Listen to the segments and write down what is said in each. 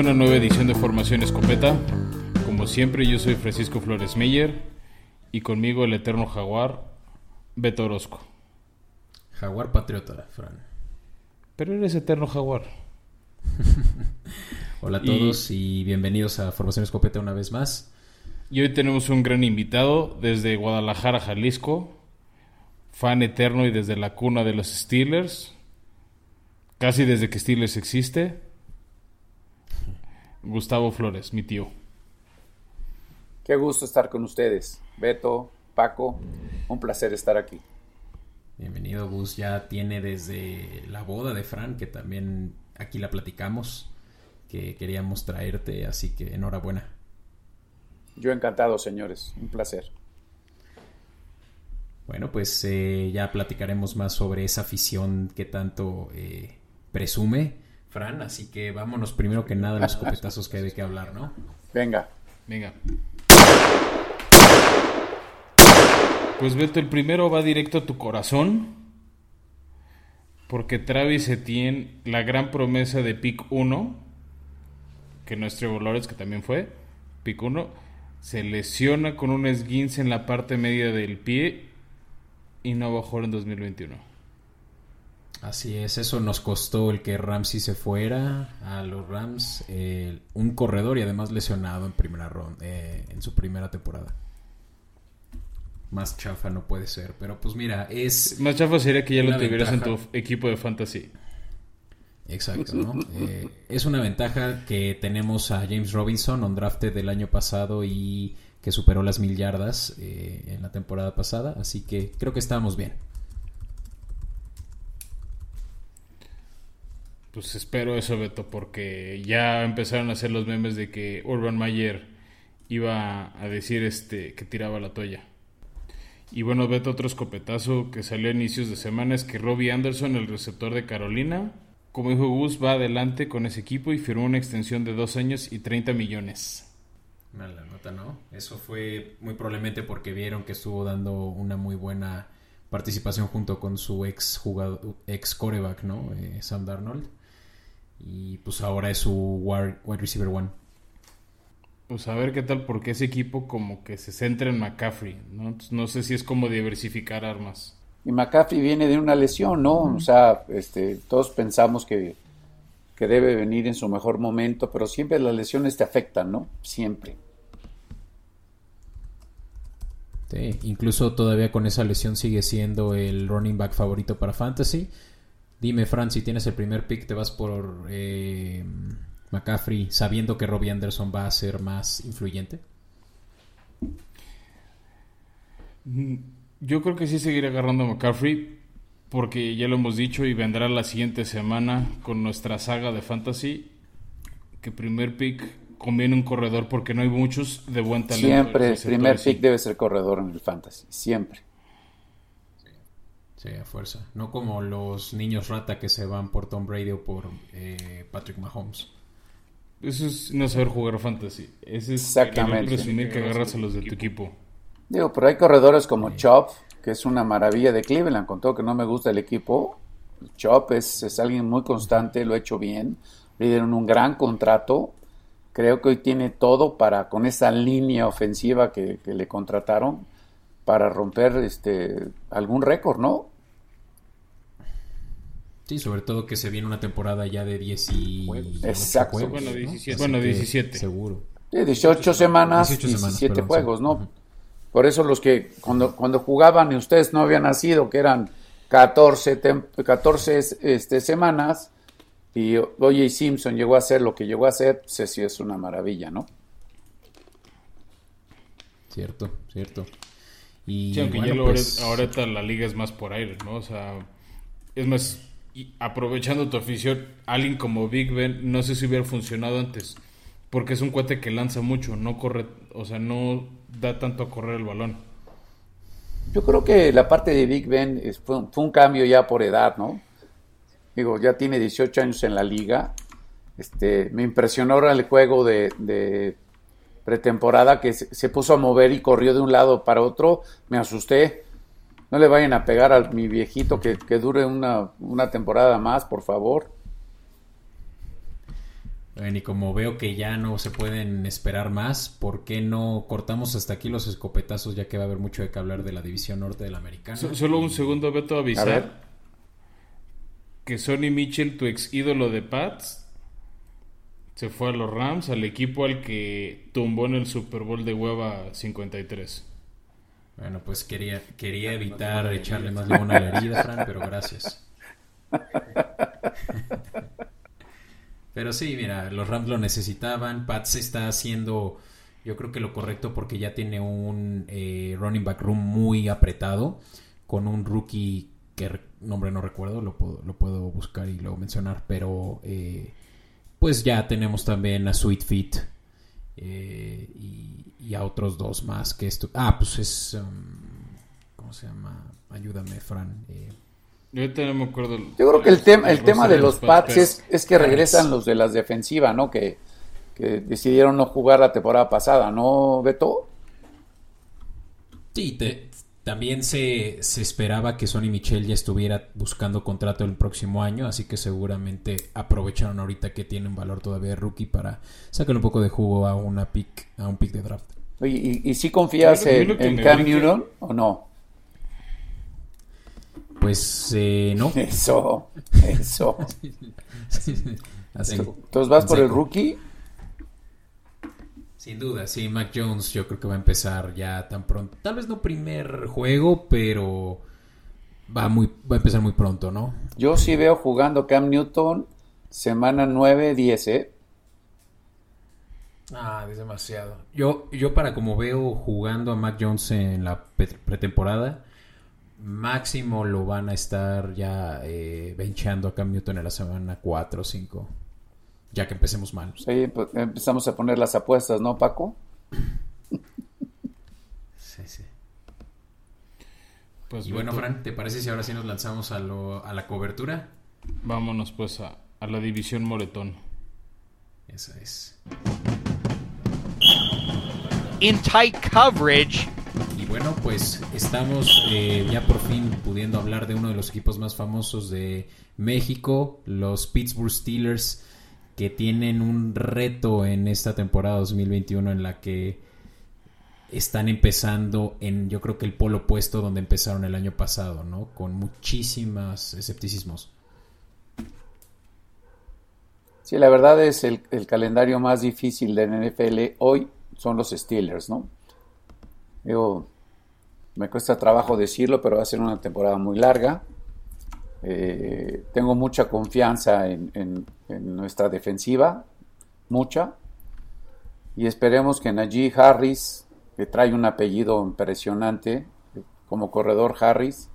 Una nueva edición de Formación Escopeta. Como siempre, yo soy Francisco Flores Meyer y conmigo el eterno jaguar, Beto Orozco. Jaguar patriota, Fran. Pero eres eterno jaguar. Hola a todos y... bienvenidos a Formación Escopeta una vez más. Y hoy tenemos un gran invitado desde Guadalajara, Jalisco, fan eterno y desde la cuna de los Steelers, casi desde que Steelers existe, Gustavo Flores, mi tío. Qué gusto estar con ustedes, Beto, Paco, un placer estar aquí. Bienvenido, Gus. Ya tiene desde la boda de Fran, que también aquí la platicamos, que queríamos traerte, así que enhorabuena. Yo encantado, señores. Un placer. Bueno, pues eh, ya platicaremos más sobre esa afición que tanto eh, presume Fran, así que vámonos primero que nada a los copetazos que hay de qué hablar, ¿no? Venga. Venga. Pues Beto, el primero va directo a tu corazón. Porque Travis Etienne, la gran promesa de Pick 1, que nuestro Trevor que también fue, Pick 1, se lesiona con un esguince en la parte media del pie y no va a jugar en 2021. Así es, eso nos costó el que Ramsey se fuera a los Rams, un corredor y además lesionado en primera ronda, eh, en su primera temporada. Más chafa no puede ser, pero pues mira, es... Más chafa sería que ya lo tuvieras en tu equipo de fantasy. Exacto, ¿no? Eh, es una ventaja que tenemos a James Robinson, on drafted del año pasado y que superó las mil yardas eh, en la temporada pasada, así que creo que estamos bien. Pues espero eso, Beto, porque ya empezaron a hacer los memes de que Urban Mayer iba a decir este que tiraba la toalla. Y bueno, Beto, otro escopetazo que salió a inicios de semana es que Robbie Anderson, el receptor de Carolina, como dijo Gus, va adelante con ese equipo y firmó una extensión de dos años y 30 millones. Mala nota, ¿no? Eso fue muy probablemente porque vieron que estuvo dando una muy buena participación junto con su ex jugador, ex coreback, ¿no? Eh, Sam Darnold. Y pues ahora es su wide, receiver one. Pues a ver qué tal, porque ese equipo como que se centra en McCaffrey, ¿no? no sé si es como diversificar armas. Y McCaffrey viene de una lesión, ¿no? O sea, este, todos pensamos que, que debe venir en su mejor momento, pero siempre las lesiones te afectan, ¿no? Siempre. Sí, incluso todavía con esa lesión sigue siendo el running back favorito para Fantasy. Dime, Fran, si tienes el primer pick, te vas por eh, McCaffrey, sabiendo que Robbie Anderson va a ser más influyente. Mm, yo creo que sí seguiré agarrando a McCaffrey porque ya lo hemos dicho y vendrá la siguiente semana con nuestra saga de fantasy que primer pick conviene un corredor porque no hay muchos de buen talento. Siempre, el primer pick debe ser corredor en el fantasy, siempre. Sí, a fuerza. No como los niños rata que se van por Tom Brady o por eh, Patrick Mahomes. Eso es no saber jugar fantasy. Ese es Exactamente. presumir que agarras a los de tu equipo. Digo, pero hay corredores como Chop, que es una maravilla de Cleveland, con todo que no me gusta el equipo. Chop es, es alguien muy constante, lo ha hecho bien. Le dieron un gran contrato. Creo que hoy tiene todo para, con esa línea ofensiva que, le contrataron, para romper este algún récord, ¿no? Sí, sobre todo que se viene una temporada ya de 10 y... Exacto. bueno, 17. Bueno, 17. Seguro. 18 semamas, 17 juegos, ¿no? Por eso los que cuando, cuando jugaban y ustedes no habían nacido, que eran 14, 14 este, semanas, y Oye Simpson llegó a hacer lo que llegó a hacer, sé si es una maravilla, ¿no? Cierto, cierto. Y aunque ya pues ahorita la liga es más por aire, ¿no? O sea, es más, aprovechando tu afición, alguien como Big Ben, no sé si hubiera funcionado antes, porque es un cuate que lanza mucho, no corre, o sea, no da tanto a correr el balón. Yo creo que la parte de Big Ben fue, un cambio ya por edad, ¿no? Digo, ya tiene 18 años en la liga. Este, me impresionó ahora el juego de, pretemporada que se, puso a mover y corrió de un lado para otro. Me asusté. No le vayan a pegar a mi viejito que, dure una, una temporada más, por favor. Bueno, y como veo que ya no se pueden esperar más, ¿por qué no cortamos hasta aquí los escopetazos ya que va a haber mucho de que hablar de la división norte de la americana? solo un segundo, Beto, avisar que Sonny Mitchell, tu ex ídolo de Pats, se fue a los Rams, al equipo al que tumbó en el Super Bowl de hueva 53. Bueno, pues quería, quería evitar echarle más limón a la herida, Fran, pero gracias. Pero sí, mira, los Rams lo necesitaban. Pats está haciendo, yo creo que lo correcto porque ya tiene un eh, running back room muy apretado con un rookie que nombre no recuerdo, lo puedo, lo puedo buscar y luego mencionar, pero eh, pues ya tenemos también a Sweet Feet eh, y, a otros dos más que esto. Ah, pues es, um, ¿cómo se llama? Ayúdame, Fran. Yo no me acuerdo. Yo creo que el tema, el tema de los Pats es, es, que regresan los de las defensivas, ¿no? Que, que, decidieron no jugar la temporada pasada, ¿no, Beto? Sí, también se, se, esperaba que Sonny Michel ya estuviera buscando contrato el próximo año, así que seguramente aprovecharon ahorita que tiene un valor todavía de rookie para sacar un poco de jugo a una pick, a un pick de draft. Oye, ¿y, si confías en, en Cam Newton o no? Pues eh, no. Eso, eso. Entonces vas por el rookie. Sin duda, sí, Mac Jones yo creo que va a empezar ya tan pronto. Tal vez no primer juego, pero va, muy, va a empezar muy pronto, ¿no? Yo sí veo jugando Cam Newton semana 9, 10, ¿eh? Ah, es demasiado. Yo, yo para como veo jugando a Mac Jones en la pretemporada, máximo lo van a estar ya eh, benchando a Cam Newton en la semana 4 o 5. Ya que empecemos mal. Sí, pues empezamos a poner las apuestas, ¿no, Paco? sí, sí. Pues y bueno, Fran, ¿te parece si ahora sí nos lanzamos a, lo, a la cobertura? Vámonos pues a, a la división Moretón. Esa es. In tight coverage bueno, pues estamos eh, ya por fin pudiendo hablar de uno de los equipos más famosos de México, los Pittsburgh Steelers, que tienen un reto en esta temporada 2021 en la que están empezando en, yo creo que el polo opuesto donde empezaron el año pasado, ¿no? Con muchísimas escepticismos. Sí, la verdad es el, el calendario más difícil de NFL hoy son los Steelers, ¿no? Me cuesta trabajo decirlo, pero va a ser una temporada muy larga. Eh, tengo mucha confianza en, nuestra defensiva, mucha. Y esperemos que Najee Harris, que trae un apellido impresionante como corredor Harris,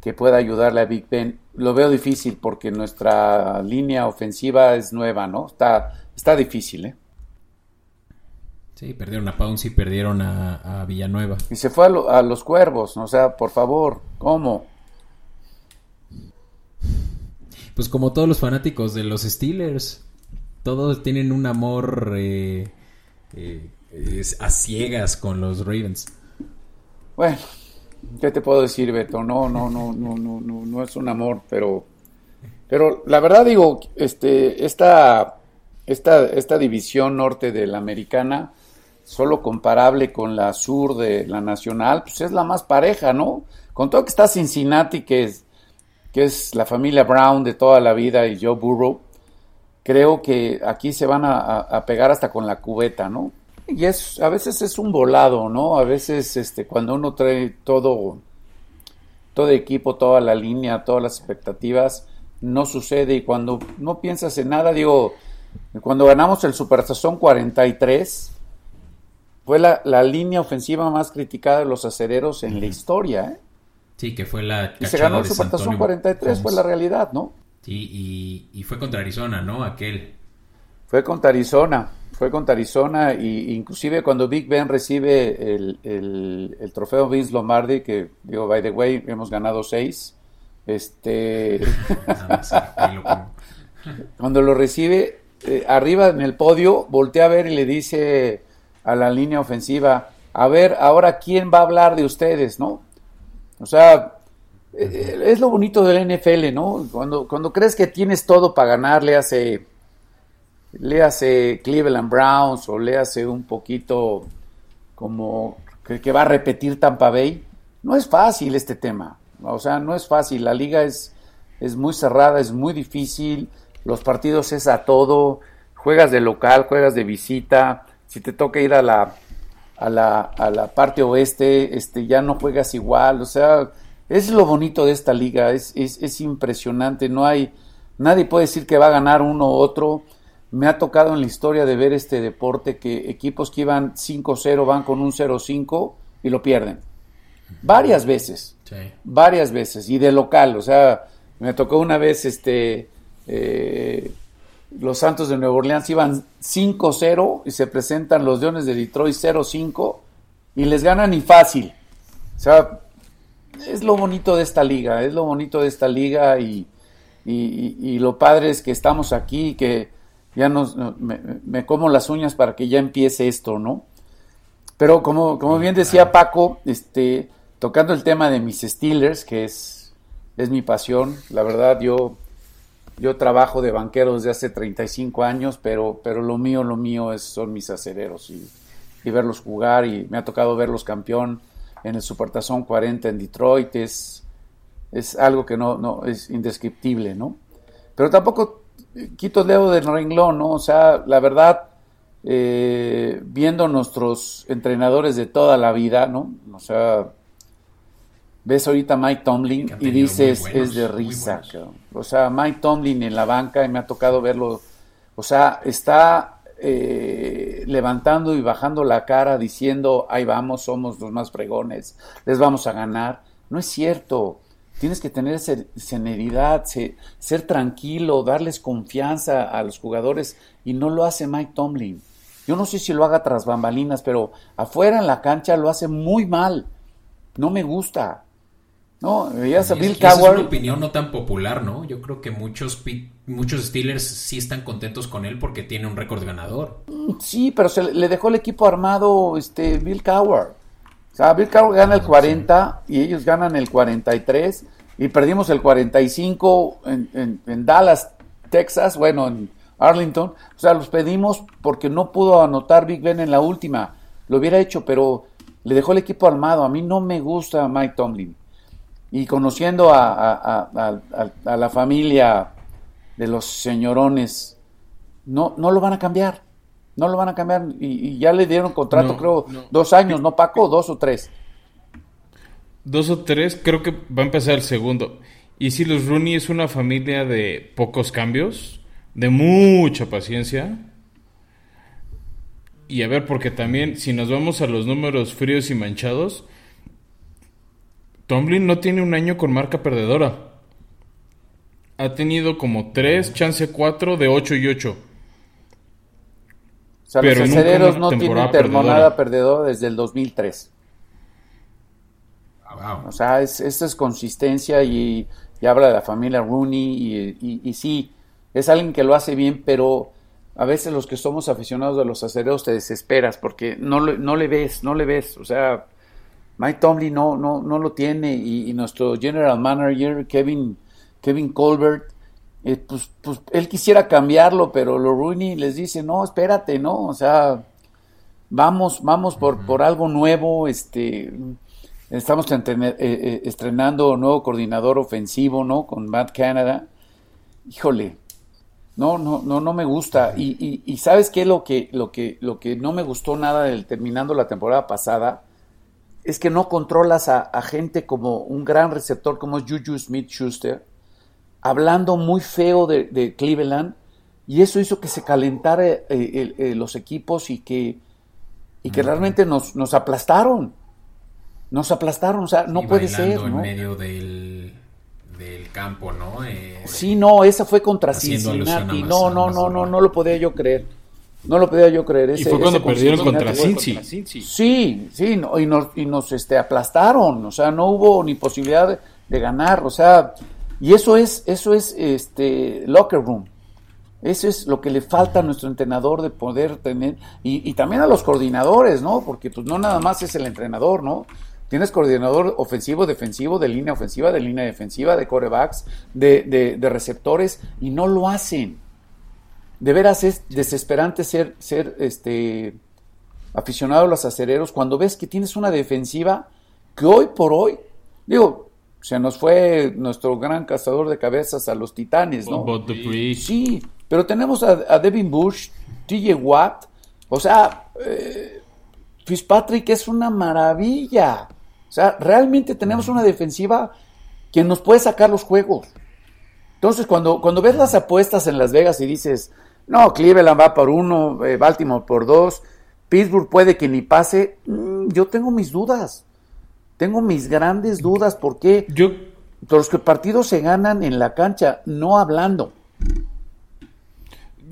que pueda ayudarle a Big Ben. Lo veo difícil porque nuestra línea ofensiva es nueva, ¿no? Está, está difícil, ¿eh? Sí, perdieron a Pounce y perdieron a, Villanueva. Y se fue a, los cuervos, o sea, por favor, ¿cómo? Pues como todos los fanáticos de los Steelers, todos tienen un amor eh, eh, a ciegas con los Ravens. Bueno, ¿qué te puedo decir, Beto? No, no, no, no, no, no, no es un amor, pero, pero la verdad digo, este, esta, esta, esta división norte de la americana solo comparable con la sur de la nacional, pues es la más pareja, ¿no? Con todo que está Cincinnati, que es, que es la familia Brown de toda la vida y Joe Burrow, creo que aquí se van a, pegar hasta con la cubeta, ¿no? Y es, a veces es un volado, ¿no? A veces este, cuando uno trae todo, todo equipo, toda la línea, todas las expectativas, no sucede y cuando no piensas en nada, digo, cuando ganamos el Supertazón 43, fue la, línea ofensiva más criticada de los acereros en la historia. ¿eh? Sí, que fue la... Y se ganó el Supertazón 43, fue la realidad, ¿no? Sí, y, fue contra Arizona, ¿no? Aquel. Fue contra Arizona, fue contra Arizona, y inclusive cuando Big Ben recibe el, el, trofeo Vince Lombardi, que digo, by the way, hemos ganado seis, este... cuando lo recibe, eh, arriba en el podio, voltea a ver y le dice a la línea ofensiva, a ver, ahora quién va a hablar de ustedes, ¿no? O sea, eh, es lo bonito del NFL, ¿no? Cuando, cuando crees que tienes todo para ganarle hace le hace Cleveland Browns o le hace un poquito como que, que va a repetir Tampa Bay. No es fácil este tema. O sea, no es fácil. La liga es, es muy cerrada, es muy difícil. Los partidos es a todo. Juegas de local, juegas de visita. Si te toca ir a la, a la, a la parte oeste, este, ya no juegas igual. O sea, es lo bonito de esta liga. Es, es, es impresionante. No hay, nadie puede decir que va a ganar uno u otro. Me ha tocado en la historia de ver este deporte que equipos que iban 5-0 van con un 0-5 y lo pierden. Varias veces. Sí. Varias veces. Y de local. O sea, me tocó una vez este. eh, los Santos de Nueva Orleans iban 5-0 y se presentan los Leones de Detroit 0-5 y les ganan y fácil. O sea, es lo bonito de esta liga, es lo bonito de esta liga y, y, y- y lo padre es que estamos aquí, que ya nos, me, me como las uñas para que ya empiece esto, ¿no? Pero como, como bien decía Paco, este, tocando el tema de mis Steelers, que es, es mi pasión, la verdad yo, yo trabajo de banquero desde hace 35 años, pero, pero lo mío, lo mío es, son mis acereros y, verlos jugar y me ha tocado verlos campeón en el Supertazón 40 en Detroit, es, es algo que no, no es indescriptible, ¿no? Pero tampoco quito el dedo del renglón, ¿no? O sea, la verdad, eh, viendo nuestros entrenadores de toda la vida, ¿no? O sea, ves ahorita a Mike Tomlin y dices, buenos, es de risa. O sea, Mike Tomlin en la banca, y me ha tocado verlo, o sea, está eh, levantando y bajando la cara diciendo, ahí vamos, somos los más fregones, les vamos a ganar. No es cierto. Tienes que tener ser- serenidad, se- ser tranquilo, darles confianza a los jugadores y no lo hace Mike Tomlin. Yo no sé si lo haga tras bambalinas, pero afuera en la cancha lo hace muy mal. No me gusta. No, veías a Y Bill es- una opinión no tan popular, ¿no? Yo creo que muchos, muchos Steelers sí están contentos con él porque tiene un récord ganador. Sí, pero se le- le dejó el equipo armado este Bill Cowher. O sea, Bill Cowher gana el 40 y ellos ganan el 43 y perdimos el 45 en, en- en Dallas, Texas, bueno, en Arlington. O sea, los pedimos porque no pudo anotar Big Ben en la última. Lo hubiera hecho, pero le dejó el equipo armado. A mí no me gusta Mike Tomlin. Y conociendo a, a- a- la familia de los señorones, no, no lo van a cambiar. No lo van a cambiar. Y, y ya le dieron contrato, No, creo, no. dos años, ¿no, Paco? Dos o tres. Dos o tres, creo que va a empezar el segundo. Y si los Rooney es una familia de pocos cambios, de mucha paciencia. Y a ver, porque también, si nos vamos a los números fríos y manchados, Tomlin no tiene un año con marca perdedora. Ha tenido como tres, chance cuatro, de ocho y ocho. O sea, Pero los aceleros no tienen termonada perdedora desde el 2003. Ah, wow. O sea, es, esta es consistencia y, y habla de la familia Rooney y, y- y sí, es alguien que lo hace bien, pero a veces los que somos aficionados a los acereros te desesperas porque no, le- no le ves, no le ves. O sea, Mike Tomlin no, no, no lo tiene y, y nuestro general manager Kevin, Kevin Colbert, eh, pues, pues él quisiera cambiarlo, pero lo Rooney les dice, no, espérate, no, o sea, vamos, vamos por, por algo nuevo, este, estamos entrene- eh, eh, estrenando nuevo coordinador ofensivo, ¿no? Con Matt Canada. Híjole, no, no, no, no me gusta. Y, y, y sabes qué lo que, lo que, lo que no me gustó nada del terminando la temporada pasada es que no controlas a, a gente como un gran receptor como es Juju Smith Schuster, hablando muy feo de, de Cleveland, y eso hizo que se calentara eh, eh, los equipos y que, y que realmente nos, nos aplastaron. Nos aplastaron, o sea, no Y puede ser, en ¿no? medio del, del campo, ¿no? Eh, Sí, no, esa fue contra Cincinnati. No, no, no, no, no lo podía yo creer. No lo podía yo creer. Y fue cuando perdieron contra Cincy. Sí, sí, no, y nos, y nos este, aplastaron, o sea, no hubo ni posibilidad de, de ganar, o sea, y eso es, eso es este locker room. Eso es lo que le falta a nuestro entrenador de poder tener, y, y también a los coordinadores, ¿no? Porque pues no nada más es el entrenador, ¿no? Tienes coordinador ofensivo, defensivo, de línea ofensiva, de línea defensiva, de corebacks, de, de, de receptores, y no lo hacen. De veras es desesperante ser, ser este, aficionado a los acereros cuando ves que tienes una defensiva que hoy por hoy, digo, se nos fue nuestro gran cazador de cabezas a los titanes, ¿no? Sí, pero tenemos a, Devin Bush, TJ Watt, o sea, eh, Fitzpatrick es una maravilla. O sea, realmente tenemos una defensiva que nos puede sacar los juegos. Entonces, cuando, cuando ves las apuestas en Las Vegas y dices, no, Cleveland va por uno, eh, Baltimore por dos, Pittsburgh puede que ni pase, mm, yo tengo mis dudas. Tengo mis grandes dudas porque yo... los que partidos se ganan en la cancha, no hablando.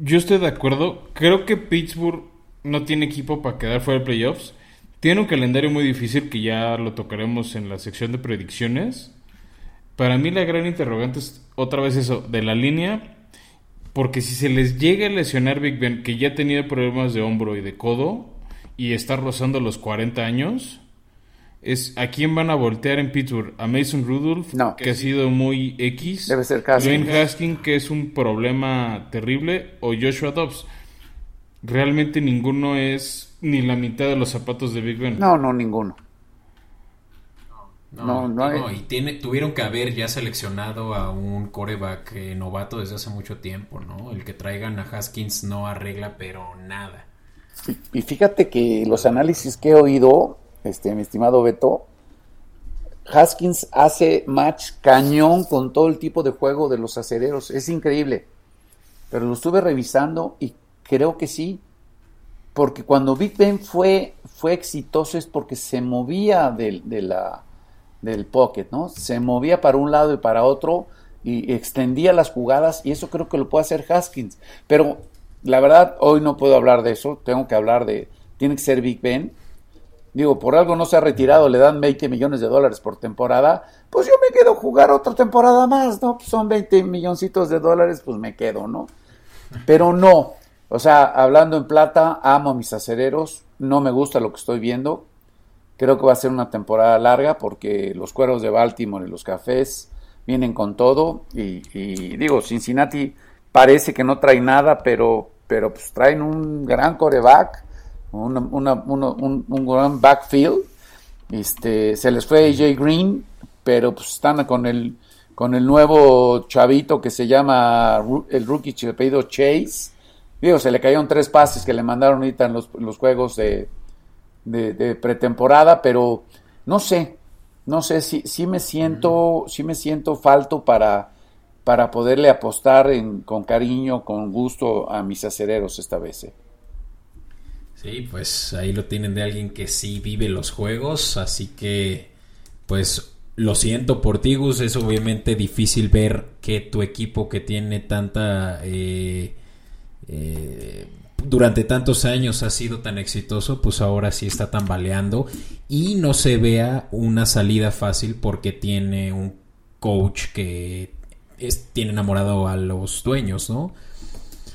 Yo estoy de acuerdo. Creo que Pittsburgh no tiene equipo para quedar fuera de playoffs. Tiene un calendario muy difícil que ya lo tocaremos en la sección de predicciones. Para mí la gran interrogante es otra vez eso, de la línea. Porque si se les llega a lesionar Big Ben, que ya ha tenido problemas de hombro y de codo, y está rozando los 40 años, es a quién van a voltear en Pittsburgh, a Mason Rudolph, que ha sido muy X, debe ser Haskins. Haskins, que es un problema terrible, o Joshua Dobbs. Realmente ninguno es ni la mitad de los zapatos de Big Ben. No, no, ninguno. No, no, y tiene, tuvieron que haber ya seleccionado a un coreback eh, novato desde hace mucho tiempo, ¿no? El que traigan a Haskins no arregla, pero nada. y fíjate que los análisis que he oído este, mi estimado Beto, Haskins hace match cañón con todo el tipo de juego de los acereros. Es increíble. Pero lo estuve revisando y creo que sí. Porque cuando Big Ben fue, fue exitoso es porque se movía del, de la, del pocket, ¿no? Se movía para un lado y para otro y extendía las jugadas y eso creo que lo puede hacer Haskins. Pero la verdad, hoy no puedo hablar de eso. Tengo que hablar de, tiene que ser Big Ben digo, por algo no se ha retirado, le dan 20 millones de dólares por temporada, pues yo me quedo jugar otra temporada más, ¿no? Pues son 20 milloncitos de dólares, pues me quedo, ¿no? Pero no, o sea, hablando en plata, amo a mis acereros, no me gusta lo que estoy viendo, creo que va a ser una temporada larga porque los cueros de Baltimore y los cafés vienen con todo y, y digo, Cincinnati parece que no trae nada, pero, pero pues traen un gran coreback un, gran backfield. Este, se les fue AJ Green, pero pues están con el, con el nuevo chavito que se llama el rookie pedido Chase. Digo, se le cayeron tres pases que le mandaron ahorita en los, los juegos de, de, pretemporada, pero no sé, no sé si, si me siento, si me siento falto para, para poderle apostar en, con cariño, con gusto a mis acereros esta vez. Eh. Sí, pues ahí lo tienen de alguien que sí vive los juegos, así que pues lo siento por ti, Gus, es obviamente difícil ver que tu equipo que tiene tanta... Eh, eh, durante tantos años ha sido tan exitoso, pues ahora sí está tambaleando y no se vea una salida fácil porque tiene un coach que tiene enamorado a los dueños, ¿no?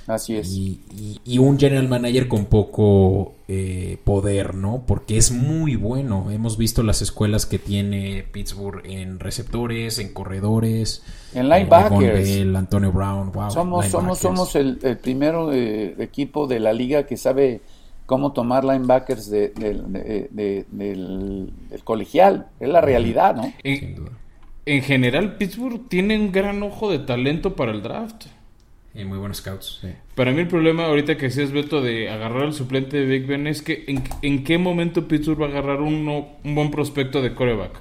Así es. Y, un general manager con poco eh, poder, ¿no? Porque es muy bueno. Hemos visto las escuelas que tiene Pittsburgh en receptores, en corredores. En linebackers. El Antonio Brown. somos, somos, somos el, el primer eh, equipo de la liga que sabe cómo tomar linebackers del, colegial. Es la realidad, ¿no? en general, Pittsburgh tiene un gran ojo de talento para el draft. Y muy buenos scouts. Para mí el problema ahorita que seas Beto de agarrar al suplente de Big Ben es que en, qué momento Pittsburgh va a agarrar uno, un buen prospecto de coreback.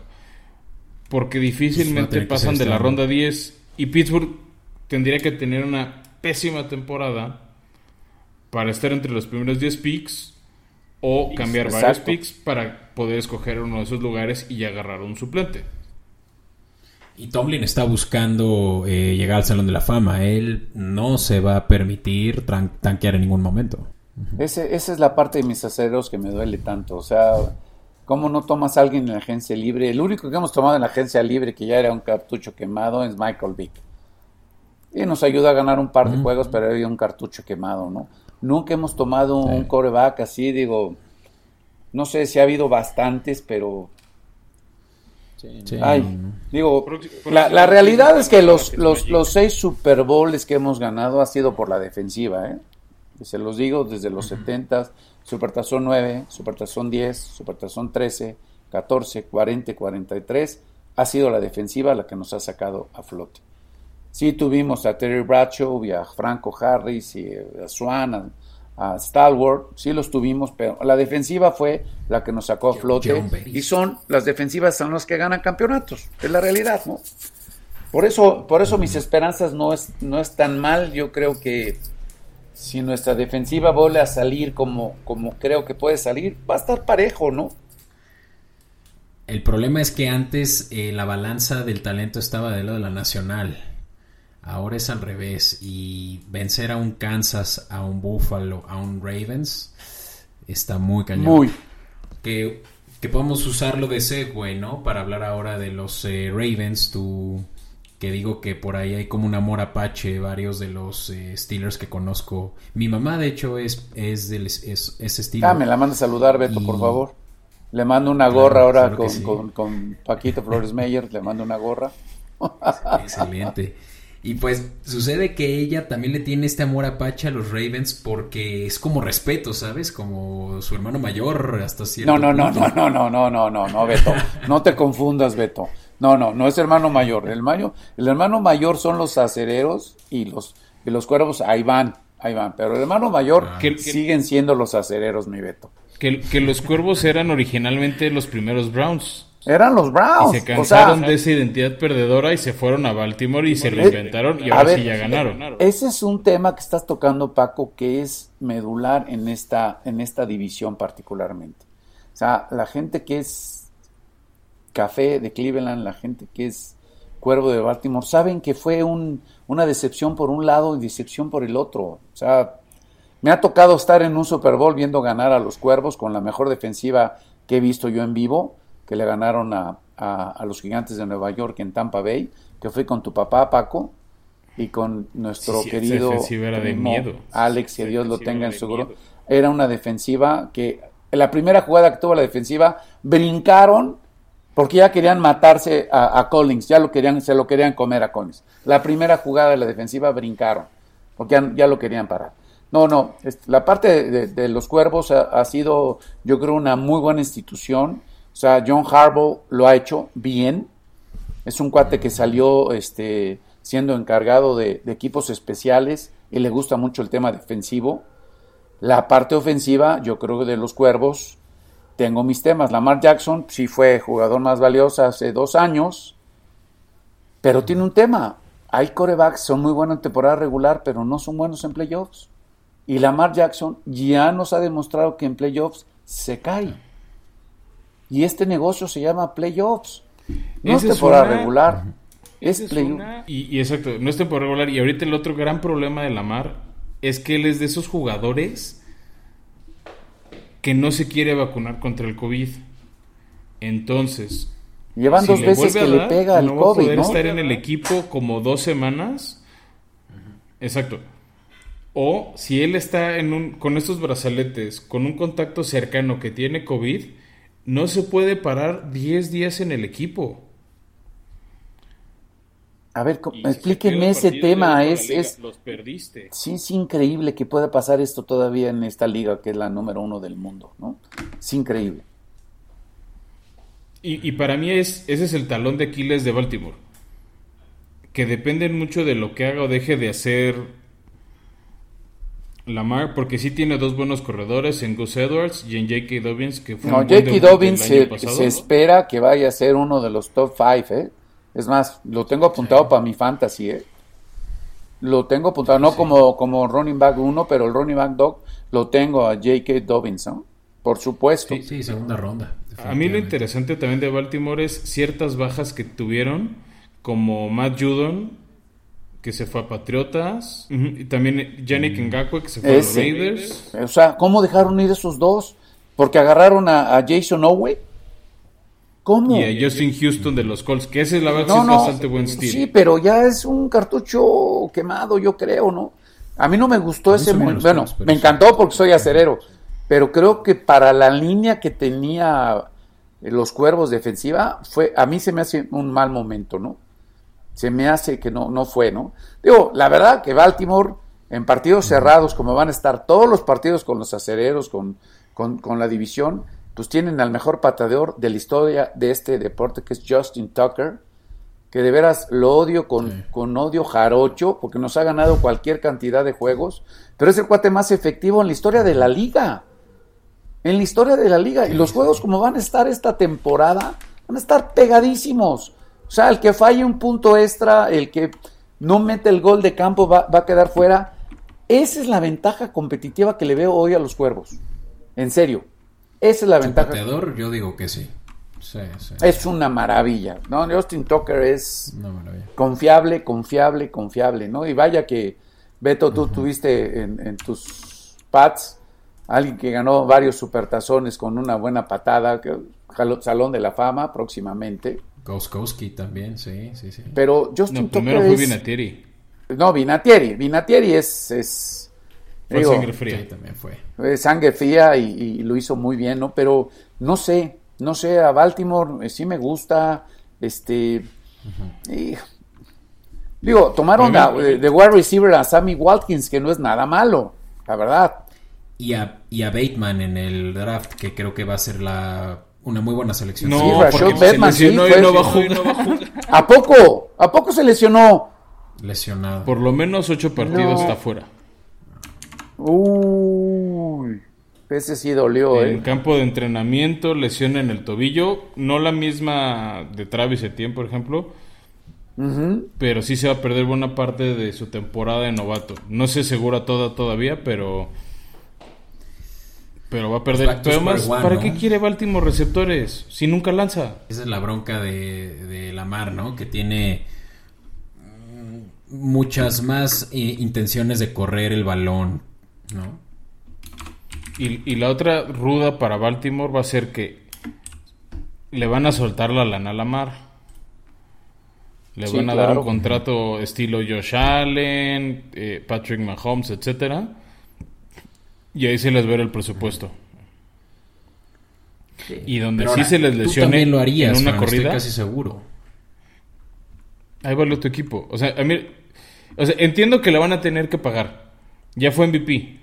Porque difícilmente pasan de la este ronda 10 y Pittsburgh tendría que tener una pésima temporada para estar entre los primeros 10 picks o cambiar varios picks para poder escoger uno de esos lugares y agarrar un suplente. Y Tomlin está buscando eh, llegar al Salón de la Fama. Él no se va a permitir tanquear en ningún momento. esa es la parte de mis aceros que me duele tanto. O sea, ¿cómo no tomas a alguien en la agencia libre? El único que hemos tomado en la agencia libre que ya era un cartucho quemado es Michael Vick. Y nos ayuda a ganar un par de juegos, pero había un cartucho quemado, ¿no? Nunca hemos tomado un coreback así, digo, no sé si ha habido bastantes, pero Sí, Ay, no. digo, la, la realidad es que los, los, los seis Super Bowls que hemos ganado ha sido por la defensiva, ¿eh? Se los digo desde los 70, Supertazón 9, Supertazón 10, Supertazón 13, 14, 40, 43, ha sido la defensiva la que nos ha sacado a flote. Sí tuvimos a Terry Bradshaw y a Franco Harris y a Swan, a, Stalwart, sí los tuvimos, pero la defensiva fue la que nos sacó a flote y son las defensivas son las que ganan campeonatos, es la realidad, ¿no? Por eso, por eso mis esperanzas no es, no es tan mal, yo creo que si nuestra defensiva vuelve a salir como, como creo que puede salir, va a estar parejo, ¿no? El problema es que antes eh, la balanza del talento estaba del lado de la nacional. Ahora es al revés. Y vencer a un Kansas, a un Buffalo, a un Ravens, está muy cañón. Muy. Que, que podemos usarlo de segue, ¿no? Para hablar ahora de los eh, Ravens. Tú, que digo que por ahí hay como un amor apache, varios de los eh, Steelers que conozco. Mi mamá, de hecho, es, es del es, es Steeler. Ah, me la manda a saludar, Beto, Y- por favor. Le mando una Claro, gorra ahora claro que con, sí. con, con Paquito Flores Meyer, le mando una gorra. Excelente. Y pues sucede que ella también le tiene este amor apache a los Ravens porque es como respeto, ¿sabes? Como su hermano mayor hasta cierto No, no, no, punto. no, no, no, no, no, no, no, Beto. No te confundas, Beto. No, no, no es hermano mayor. El, mayo, el hermano mayor son los acereros y los, y los cuervos, ahí van, ahí van. Pero el hermano mayor Ah. Que- siguen siendo los acereros, mi Beto. Que, que los cuervos eran originalmente los primeros Browns. Eran los Y Browns. se o sea, cansaron de esa identidad perdedora y se fueron a Baltimore y se Eh, inventaron y a ahora ver, sí ya ganaron. Ese es un tema que estás tocando, Paco, que es medular en esta, en esta división particularmente. O sea, la gente que es café de Cleveland, la gente que es cuervo de Baltimore, saben que fue un, una decepción por un lado y decepción por el otro. O sea, me ha tocado estar en un Super Bowl viendo ganar a los cuervos con la mejor defensiva que he visto yo en vivo, que le ganaron a, a- a los gigantes de Nueva York en Tampa Bay, que fui con tu papá, Paco, y con nuestro Sí, querido de. Alex, que Dios lo tenga en su grupo. Era una defensiva que en la primera jugada que tuvo la defensiva brincaron porque ya querían matarse a, a Collins, ya lo querían, se lo querían comer a Collins. La primera jugada de la defensiva brincaron porque ya, ya lo querían parar. No, no, la parte de, de- de los cuervos ha, ha sido, yo creo, una muy buena institución. O sea, John Harbaugh lo ha hecho bien. Es un cuate que salió este, siendo encargado de, equipos especiales y le gusta mucho el tema defensivo. La parte ofensiva, yo creo que de los cuervos, tengo mis temas. Lamar Jackson sí fue jugador más valioso hace dos años, pero tiene un tema. Hay corebacks, son muy buenos en temporada regular, pero no son buenos en playoffs. Y Lamar Jackson ya nos ha demostrado que en playoffs se cae. Y este negocio se llama playoffs. No es temporada una- regular. Es es playoff. una- y, y exacto, no es temporada regular. Y ahorita el otro gran problema de Lamar es que él es de esos jugadores que no se quiere vacunar contra el COVID. Entonces, Llevan si dos veces que le pega el no va a COVID, poder ¿no? estar en el equipo como dos semanas. Exacto. O si él está en un, con estos brazaletes, con un contacto cercano que tiene COVID, no se puede parar 10 días en el equipo. A ver, explíquenme ese tema. Es, liga, es, Los perdiste. sí, es increíble que pueda pasar esto todavía en esta liga, que es la número uno del mundo, ¿no? Es increíble. Y, y para mí es, ese es el talón de Aquiles de Baltimore. Que dependen mucho de lo que haga o deje de hacer Lamar, porque sí tiene dos buenos corredores en Gus Edwards y en J.K. Dobbins, que fue No, J.K. Dobbins se, pasado, se ¿no? espera que vaya a ser uno de los top five, ¿eh? Es más, lo tengo apuntado para mi fantasy, ¿eh? Lo tengo apuntado, no como, como running back 1, pero el running back dog lo tengo a J.K. Dobbins, ¿no? Por supuesto. Sí, segunda ronda. A mí lo interesante también de Baltimore es ciertas bajas que tuvieron, como Matt Judon, que se fue a Patriotas, y también Yannick Ngakwe, que se fue a los. Raiders. O sea, ¿cómo dejaron ir esos dos? Porque agarraron a, a Jason Owe. ¿Cómo? Y a Justin Houston de los Colts, que ese la verdad No, es bastante buen estilo. Sí, pero ya es un cartucho quemado, yo creo, ¿no? A mí no me gustó ese. sí me mo- gustó, Bueno, me encantó porque soy acerero. Pero creo que para la línea que tenía los cuervos defensiva, fue, a mí se me hace un mal momento, ¿no? Se me hace que no, no fue, ¿no? Digo, la verdad que Baltimore, en partidos cerrados, como van a estar todos los partidos con los acereros, con, con, con la división, pues tienen al mejor pateador de la historia de este deporte, que es Justin Tucker, que de veras lo odio con, Sí. con odio jarocho, porque nos ha ganado cualquier cantidad de juegos, pero es el cuate más efectivo en la historia de la liga. En la historia de la liga. Y los juegos como van a estar esta temporada, van a estar pegadísimos. O sea, el que falle un punto extra, el que no mete el gol de campo va, va a quedar fuera. Esa es la ventaja competitiva que le veo hoy a los cuervos. En serio. Esa es la ventaja. pateador, yo digo que sí. Sí, sí. Es una maravilla. ¿no? Justin Tucker es confiable, confiable, confiable, ¿no? Y vaya que, Beto, tú tuviste en, en tus pads alguien que ganó varios supertazones con una buena patada, que, Salón de la Fama próximamente. Gauskowski también, sí, sí, sí. Pero Justin No, primero Tucker fue es- Vinatieri. No, Vinatieri. Vinatieri es... es Fue digo, sangre Sí, fría. también fue. eh, sangre fría y, y lo hizo muy bien, ¿no? Pero no sé, no sé, a Baltimore eh, sí me gusta, este... y- digo, tomaron A mí- eh, de wide receiver a Sammy Watkins, que no es nada malo, la verdad. Y a, y a Bateman en el draft, que creo que va a ser la, una muy buena selección. No, Sí, Rashad porque se sí, lesionó fue- y no va a jugar. ¿A poco? ¿A poco se lesionó? Lesionado. Por lo menos ocho partidos No. está fuera. Uy, ese sí dolió, En ¿eh? campo de entrenamiento, lesión en el tobillo. No la misma de Travis Etienne, por ejemplo. Pero sí se va a perder buena parte de su temporada de novato. No se asegura toda todavía, pero. Pero va a perder. Pero one, ¿para ¿no? qué quiere Baltimore receptores? Si nunca lanza. Esa es la bronca de, de Lamar, ¿no? Que tiene mm, muchas más eh, intenciones de correr el balón, ¿no? Y, y la otra ruda para Baltimore va a ser que le van a soltar la lana a Lamar. Le Sí, van a dar un contrato estilo Josh Allen, eh, Patrick Mahomes, etcétera. Y ahí se les verá el presupuesto. Y donde Pero sí ahora, se les tú lesione también lo harías, en una Fran, estoy corrida, casi seguro. ahí va tu equipo. O sea, a mí, o sea, entiendo que le van a tener que pagar. Ya fue MVP.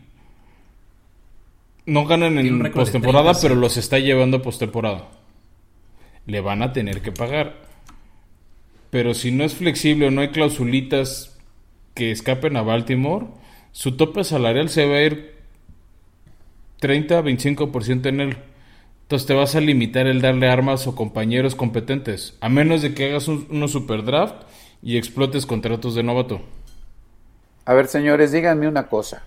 No ganan en postemporada, 30, pero los está llevando a postemporada. Le van a tener que pagar. Pero si no es flexible o no hay clausulitas que escapen a Baltimore, su tope salarial se va a ir 30-25% en él. Entonces te vas a limitar el darle armas o compañeros competentes, a menos de que hagas un, uno super draft y explotes contratos de novato. A ver, señores, díganme una cosa.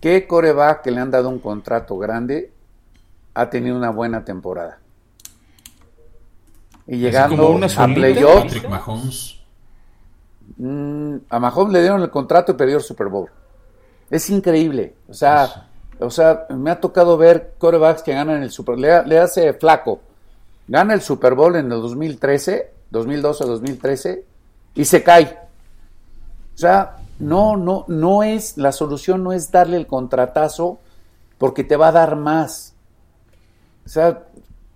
¿Qué coreback que le han dado un contrato grande ha tenido una buena temporada? Y llegando como una a playoffs, Patrick Mahomes. mm, a Mahomes le dieron el contrato y perdió el Super Bowl. Es increíble. O sea, o sea, me ha tocado ver corebacks que ganan el Super le, le hace flaco. Gana el Super Bowl en el 2013, 2012 o 2013 y se cae. O sea, no, no, no es, la solución no es darle el contratazo porque te va a dar más. O sea,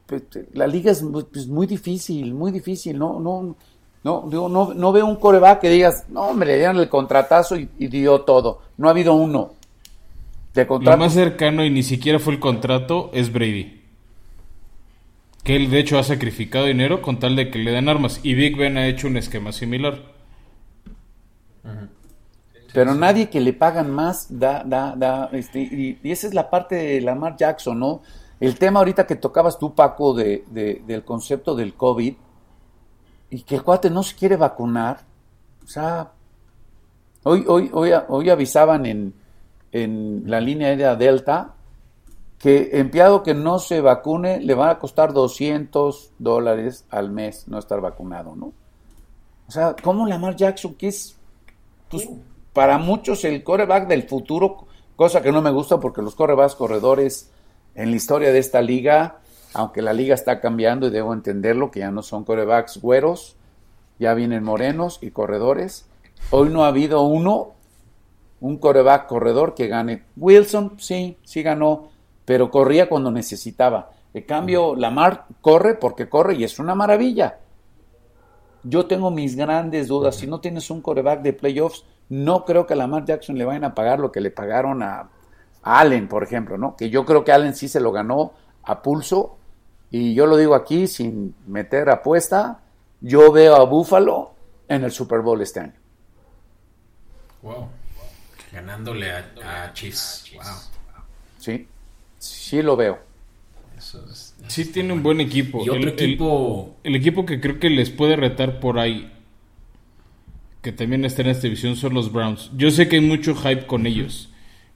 te- la liga es muy, pues, muy difícil, muy difícil. No, no, no, digo, no, no veo un coreback que digas, no, hombre, le dieron el contratazo y dio todo. No ha habido uno. De Lo más cercano y ni siquiera fue el contrato es Brady. Que él de hecho ha sacrificado dinero con tal de que le den armas. Y Big Ben ha hecho un esquema similar. Pero nadie que le pagan más da, da, da, este, y, y esa es la parte de Lamar Jackson, ¿no? El tema ahorita que tocabas tú, Paco, de, de- del concepto del COVID, y que el cuate no se quiere vacunar. O sea, hoy, hoy, hoy, hoy avisaban en, en la línea aérea Delta que empleado que no se vacune le va a costar 200 dólares al mes no estar vacunado, ¿no? O sea, ¿cómo Lamar Jackson, que es pues, para muchos el coreback del futuro, cosa que no me gusta porque los corebacks corredores en la historia de esta liga, aunque la liga está cambiando y debo entenderlo, que ya no son corebacks güeros, ya vienen morenos y corredores. Hoy no ha habido uno, un coreback corredor que gane. Wilson, sí, sí ganó, pero corría cuando necesitaba. En cambio, Lamar corre porque corre y es una maravilla. Yo tengo mis grandes dudas. Si no tienes un coreback de playoffs, no creo que a Lamar Jackson le vayan a pagar lo que le pagaron a, a Allen, por ejemplo, ¿no? Que yo creo que Allen sí se lo ganó a pulso. Y yo lo digo aquí sin meter apuesta. Yo veo a Buffalo en el Super Bowl este año. Wow. Ganándole a, a Chiefs. Wow. Sí, sí lo veo. Eso es- Sí tiene un buen equipo. Y otro el, equipo- el equipo que creo que les puede retar por ahí, que también está en esta división, son los Browns. Yo sé que hay mucho hype con ellos.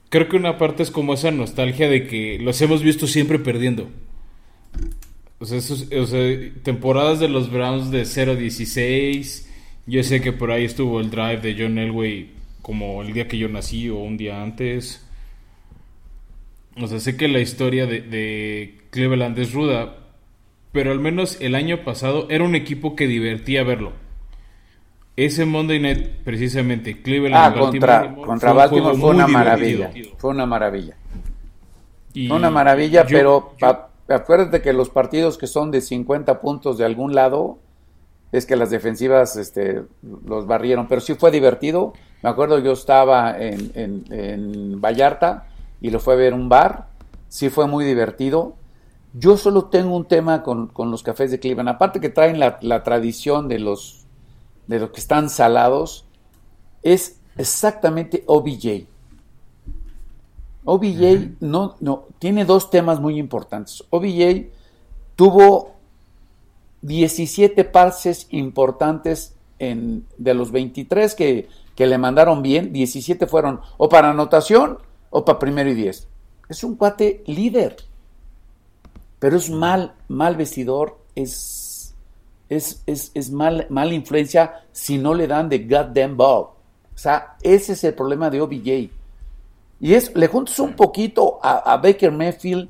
Creo que una parte es como esa nostalgia de que los hemos visto siempre perdiendo. O sea, esos- o sea, temporadas de los Browns de 0-16. Yo sé que por ahí estuvo el drive de John Elway como el día que yo nací o un día antes. O sea, sé que la historia de, de Cleveland es ruda, pero al menos el año pasado era un equipo que divertía verlo. Ese Monday Night, precisamente, Cleveland. Ah, Baltimore, contra, contra fue Baltimore fue una divertido. maravilla. Fue una maravilla. Y Fue una maravilla, yo- pero yo- acuérdate que los partidos que son de 50 puntos de algún lado, es que las defensivas este, los barrieron, pero sí fue divertido. Me acuerdo yo estaba en, en- en Vallarta y lo fue a ver un bar, sí fue muy divertido. Yo solo tengo un tema con, con los cafés de Cleveland, aparte que traen la, la tradición de los, de los que están salados, es exactamente OBJ. OBJ no, no, tiene dos temas muy importantes. OBJ tuvo 17 pases importantes en, de los 23 que, que le mandaron bien, 17 fueron o para anotación o para primero y 10. Es un cuate líder, pero es mal, mal vestidor, es, es, es, es mal, influencia si no le dan de goddamn ball. O sea, ese es el problema de OBJ. Y es, le juntas un poquito a, Baker Mayfield,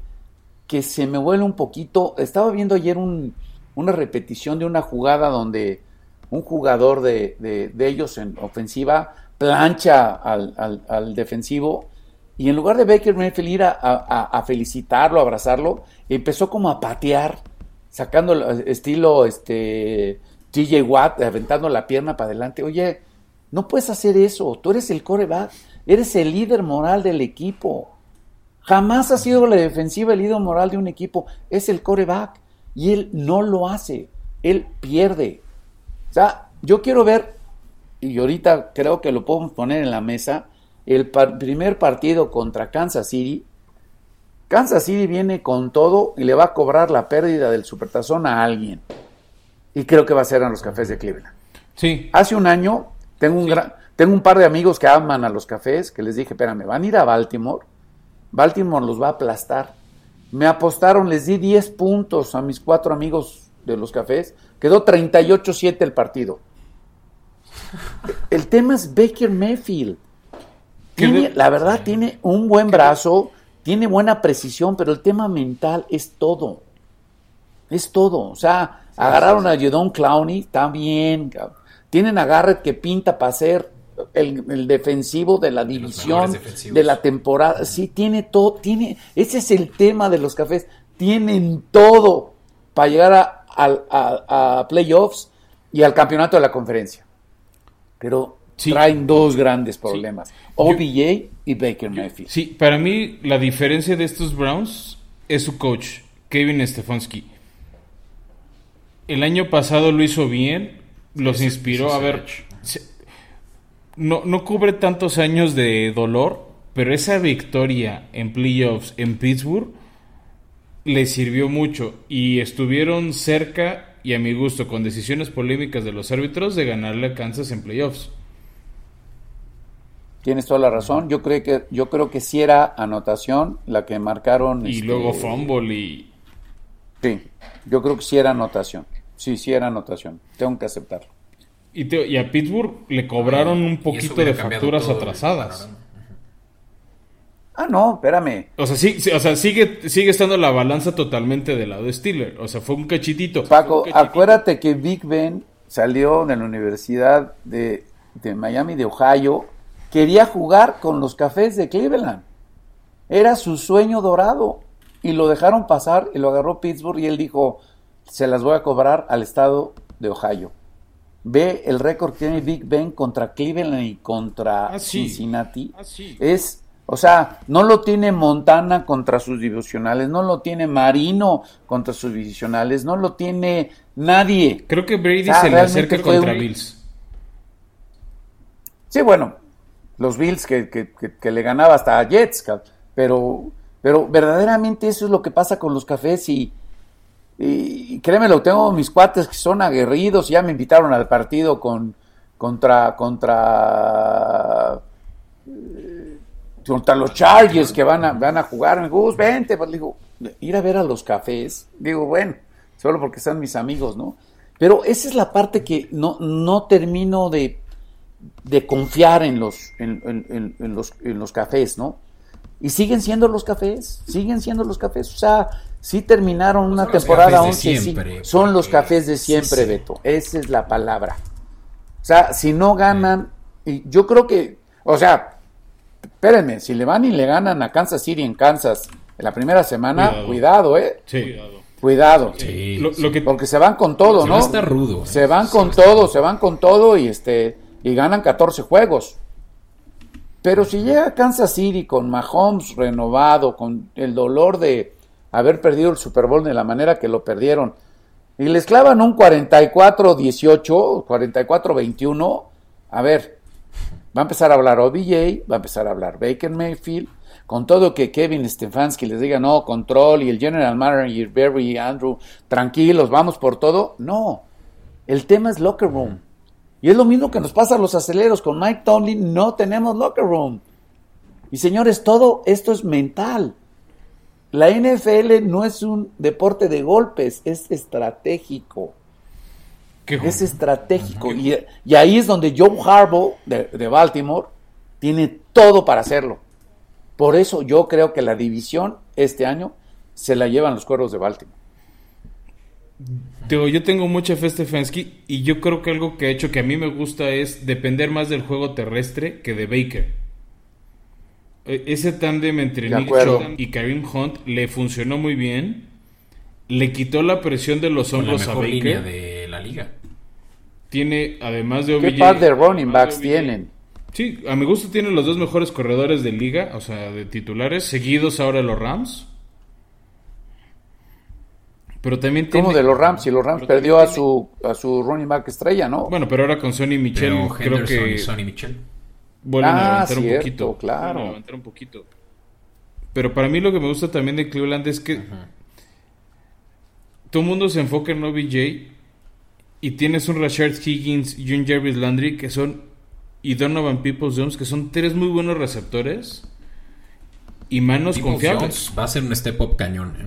que se me vuelve un poquito. Estaba viendo ayer un- una repetición de una jugada donde un jugador de, de- ellos en ofensiva plancha al, al- defensivo y en lugar de Baker Mayfield ir a, a- a felicitarlo, a abrazarlo, empezó como a patear, sacando estilo este, TJ Watt, aventando la pierna para adelante. Oye, no puedes hacer eso, tú eres el coreback, eres el líder moral del equipo. Jamás ha sido la defensiva el líder moral de un equipo, es el coreback. Y él no lo hace, él pierde. O sea, yo quiero ver, y ahorita creo que lo podemos poner en la mesa, el par- primer partido contra Kansas City. Kansas City viene con todo y le va a cobrar la pérdida del supertazón a alguien. Y creo que va a ser a los cafés de Cleveland. Sí, Hace un año tengo un, gran- tengo un par de amigos que aman a los cafés que les dije, espérame, van a ir a Baltimore. Baltimore los va a aplastar. Me apostaron, les di 10 puntos a mis cuatro amigos de los cafés. Quedó 38-7 el partido. El tema es Baker Mayfield. Tiene, la verdad, tiene un buen brazo, tiene buena precisión, pero el tema mental es todo. Es todo. O sea, agarraron a Jadon Clowney, está bien. Tienen a Garrett que pinta para ser el, el defensivo de la división de la temporada. Sí, tiene todo. Tiene, ese es el tema de los cafés. Tienen todo para llegar a, al- a- a playoffs y al campeonato de la conferencia. Pero Sí. traen dos grandes problemas. OBJ y Baker Mayfield. sí, para mí la diferencia de estos Browns es su coach, Kevin Stefanski. El año pasado lo hizo bien, los Sí, inspiró sí, a sí, ver. No, no cubre tantos años de dolor, pero esa victoria en playoffs en Pittsburgh le sirvió mucho y estuvieron cerca y a mi gusto con decisiones polémicas de los árbitros de ganarle a Kansas en playoffs. Tienes toda la razón. Yo creo que yo creo que sí era anotación la que marcaron. Y este, luego fumble y Sí, yo creo que sí era anotación. Sí, sí era anotación. Tengo que aceptarlo. Y, te- y a Pittsburgh le cobraron un poquito de facturas todo atrasadas. Ah, no, espérame. O sea, sí, sí, o sea sigue, sigue estando la balanza totalmente del lado de Steeler. O sea, fue un cachitito. Paco, Fue un cachitito. acuérdate que Big Ben salió de la Universidad de, de Miami, de Ohio. Quería jugar con los cafés de Cleveland. Era su sueño dorado. y lo dejaron pasar y lo agarró Pittsburgh y él dijo, se las voy a cobrar al estado de Ohio. Ve el récord que tiene Big Ben contra Cleveland y contra Ah, sí. Cincinnati. Ah, sí. Es, o sea, no lo tiene Montana contra sus divisionales, no lo tiene Marino contra sus divisionales, no lo tiene nadie. Creo que Brady O sea, se le acerca contra un- Bills. Sí, bueno, los Bills que, que- que- que le ganaba hasta a Jets, pero, pero verdaderamente eso es lo que pasa con los cafés y, y, créemelo, tengo mis cuates que son aguerridos, ya me invitaron al partido con contra contra contra los Chargers que van a, van a jugar, me dijo, "Gus, vente, pues le digo, ir a ver a los cafés, digo, bueno, solo porque están mis amigos, ¿no? Pero esa es la parte que no, no termino de, de confiar en los, en, en- en- los, en los cafés, ¿no? Y siguen siendo los cafés, siguen siendo los cafés. O sea, sí terminaron una temporada cafés de 11, sí, siempre, son los cafés de sí, siempre, sí. Beto. Esa es la palabra. O sea, si no ganan, y yo creo que, o sea, espérenme, si le van y le ganan a Kansas City en Kansas en la primera semana, Cuidado. cuidado, ¿eh? Sí. Cuidado. Sí, Lo, lo que, Porque se van con todo, Se ¿no? estar rudo. ¿eh? Se van con todo, rudo. se van con todo y este y ganan 14 juegos. Pero si llega Kansas City con Mahomes renovado, con el dolor de haber perdido el Super Bowl de la manera que lo perdieron, y les clavan un 44-18, 44-21, a ver, va a empezar a hablar OBJ, va a empezar a hablar Baker Mayfield, con todo que Kevin Stefanski les diga, no, control, y el General Manager, Barry y Andrew, tranquilos, vamos por todo. No, el tema es locker room. Y es lo mismo que nos pasa a los aceleros. Con Mike Tomlin no tenemos locker room. Y señores, todo esto es mental. La NFL no es un deporte de golpes, es estratégico. Es estratégico. Y, y ahí es donde Joe Harbaugh de, de Baltimore tiene todo para hacerlo. Por eso yo creo que la división este año se la llevan los cuervos de Baltimore. Digo, yo tengo mucha fe Stefanski y yo creo que algo que ha hecho que a mí me gusta es depender más del juego terrestre que de Baker. E- Ese tándem entre Nick y Karim Hunt le funcionó muy bien. Le quitó la presión de los hombros a Baker. de la liga. Tiene, además de ¿Qué OBJ... par de running backs de tienen? Sí, a mi gusto tiene los dos mejores corredores de liga, o sea, de titulares, seguidos ahora los Rams. Pero también tiene... Como de los Rams, y los Rams pero perdió a su, a su running back estrella, ¿no? Bueno, pero ahora con Sonny Michel Pero creo Henderson que y Sonny Michel. vuelven a Ah, levantar un cierto, poquito. claro. Vuelven a levantar un poquito. Pero para mí lo que me gusta también de Cleveland es que todo el mundo se enfoca en OBJ y tienes un Rashard Higgins y un Jarvis Landry que son y Donovan Peoples Jones que son tres muy buenos receptores y manos Peoples confiables. Jones Va a ser un step up cañón. ¿eh?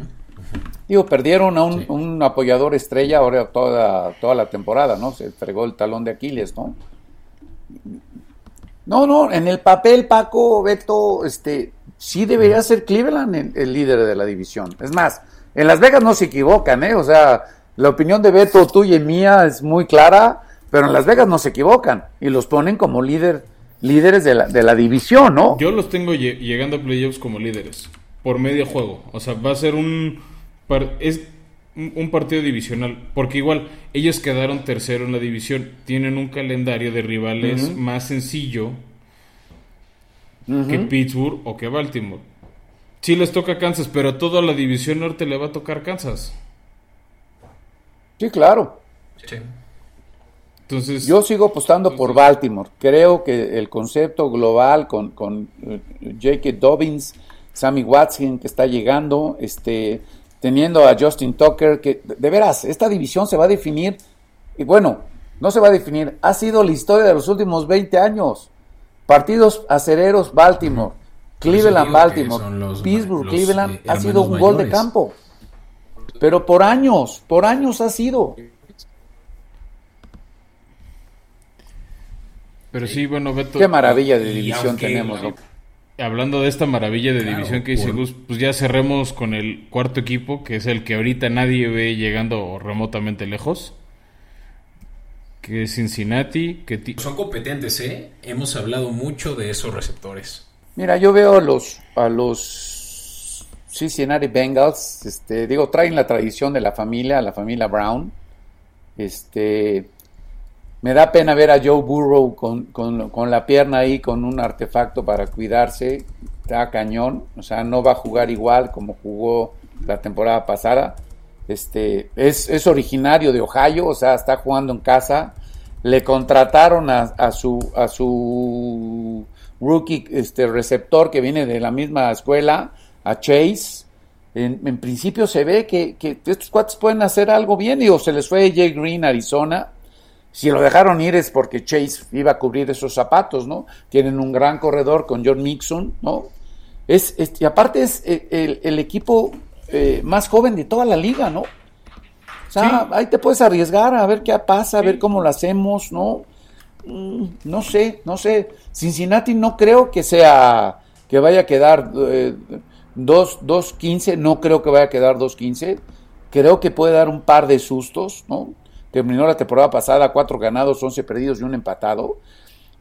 Digo, perdieron a un, Sí. un apoyador estrella ahora toda, toda la temporada, ¿no? Se fregó el talón de Aquiles, ¿no? No, no, en el papel, Paco, Beto, este, sí debería ser Cleveland el, el líder de la división. Es más, en Las Vegas no se equivocan, ¿eh? O sea, la opinión de Beto, tuya y mía es muy clara, pero en Las Vegas no se equivocan y los ponen como líder, líderes de la, de la división, ¿no? Yo los tengo lle- llegando a playoffs como líderes por medio juego. O sea, va a ser un es un un partido divisional, porque igual ellos quedaron tercero en la división, tienen un calendario de rivales más sencillo que Pittsburgh o que Baltimore. Sí les toca Kansas, pero toda la división norte le va a tocar Kansas. Sí, claro. Sí. Entonces, Yo sigo apostando por Baltimore. Creo que el concepto global con, con eh, J.K. Dobbins, Sammy Watson que está llegando, este, teniendo a Justin Tucker, que de, veras, esta división se va a definir, y bueno, no se va a definir, ha sido la historia de los últimos 20 años. Partidos acereros Baltimore, Cleveland, digo que Baltimore, Pittsburgh, los, Cleveland, eh, ha sido un gol de campo. Pero por años, por años ha sido. pero sí, bueno, Beto. Qué maravilla de división aunque- tenemos, ¿no? Hablando de esta maravilla de Claro, división que dice Gus, pues ya cerremos con el cuarto equipo, que es el que ahorita nadie ve llegando remotamente lejos. Que es Cincinnati, que Son competentes, ¿eh? Hemos hablado mucho de esos receptores. Mira, yo veo a los, a los Cincinnati Bengals, este, digo, traen la tradición de la familia, la familia Brown. Este, me da pena ver a Joe Burrow con, con, la pierna ahí, con un artefacto para cuidarse. Está cañón, o sea, no va a jugar igual como jugó la temporada pasada. Este, es, es originario de Ohio, o sea, está jugando en casa. Le contrataron a, a su, a su rookie este, receptor que viene de la misma escuela, a Chase. En, en principio se ve que, que, estos cuates pueden hacer algo bien. Y o se les fue Jay Green, Arizona. Si lo dejaron ir es porque Chase iba a cubrir esos zapatos, ¿no? Tienen un gran corredor con John Mixon, ¿no? Es, es y aparte es eh, el, el equipo eh, más joven de toda la liga, ¿no? O sea, sí. ahí te puedes arriesgar a ver qué pasa, a ver cómo lo hacemos, ¿no? Mm, no sé, no sé. Cincinnati no creo que sea, que vaya a quedar eh, 2-15, no creo que vaya a quedar 2-15. Creo que puede dar un par de sustos, ¿no? Terminó la temporada pasada, cuatro ganados, 11 perdidos y un empatado.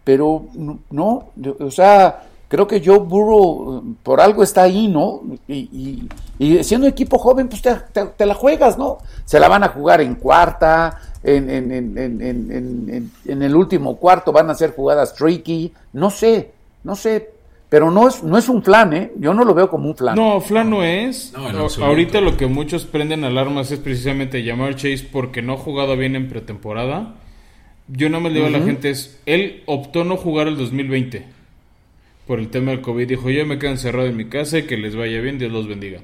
Pero no, o sea, creo que Joe Burrow por algo está ahí, ¿no? Y, y, y siendo equipo joven, pues te, la juegas, ¿no? Se la van a jugar en cuarta, en, en, en, en, el último cuarto van a hacer jugadas tricky, no sé, no sé. Pero no es, no es un flan, ¿eh? Yo no lo veo como un flan. No, flan no es. No, no, Ahorita lo que muchos prenden alarmas es precisamente llamar Chase porque no ha jugado bien en pretemporada. Yo no me le digo uh -huh. a la gente es, él optó no jugar el 2020 por el tema del COVID. Dijo, yo me quedo encerrado en mi casa y que les vaya bien, Dios los bendiga.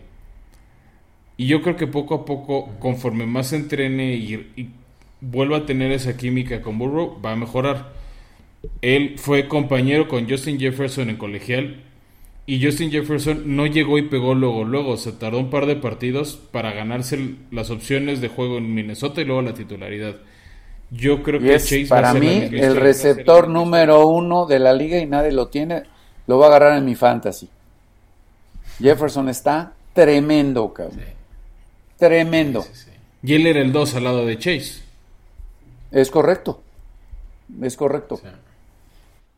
Y yo creo que poco a poco, conforme más se entrene y, y vuelva a tener esa química con Burrow, va a mejorar. Él fue compañero con Justin Jefferson en colegial y Justin Jefferson no llegó y pegó luego, luego, se tardó un par de partidos para ganarse las opciones de juego en Minnesota y luego la titularidad. Yo creo y que es, Chase para mí el receptor número uno de la liga y nadie lo tiene, lo va a agarrar en mi fantasy. Jefferson está tremendo, cabrón. Sí. Tremendo. Sí, sí, y él era el 2 al lado de Chase. Es correcto. Es correcto.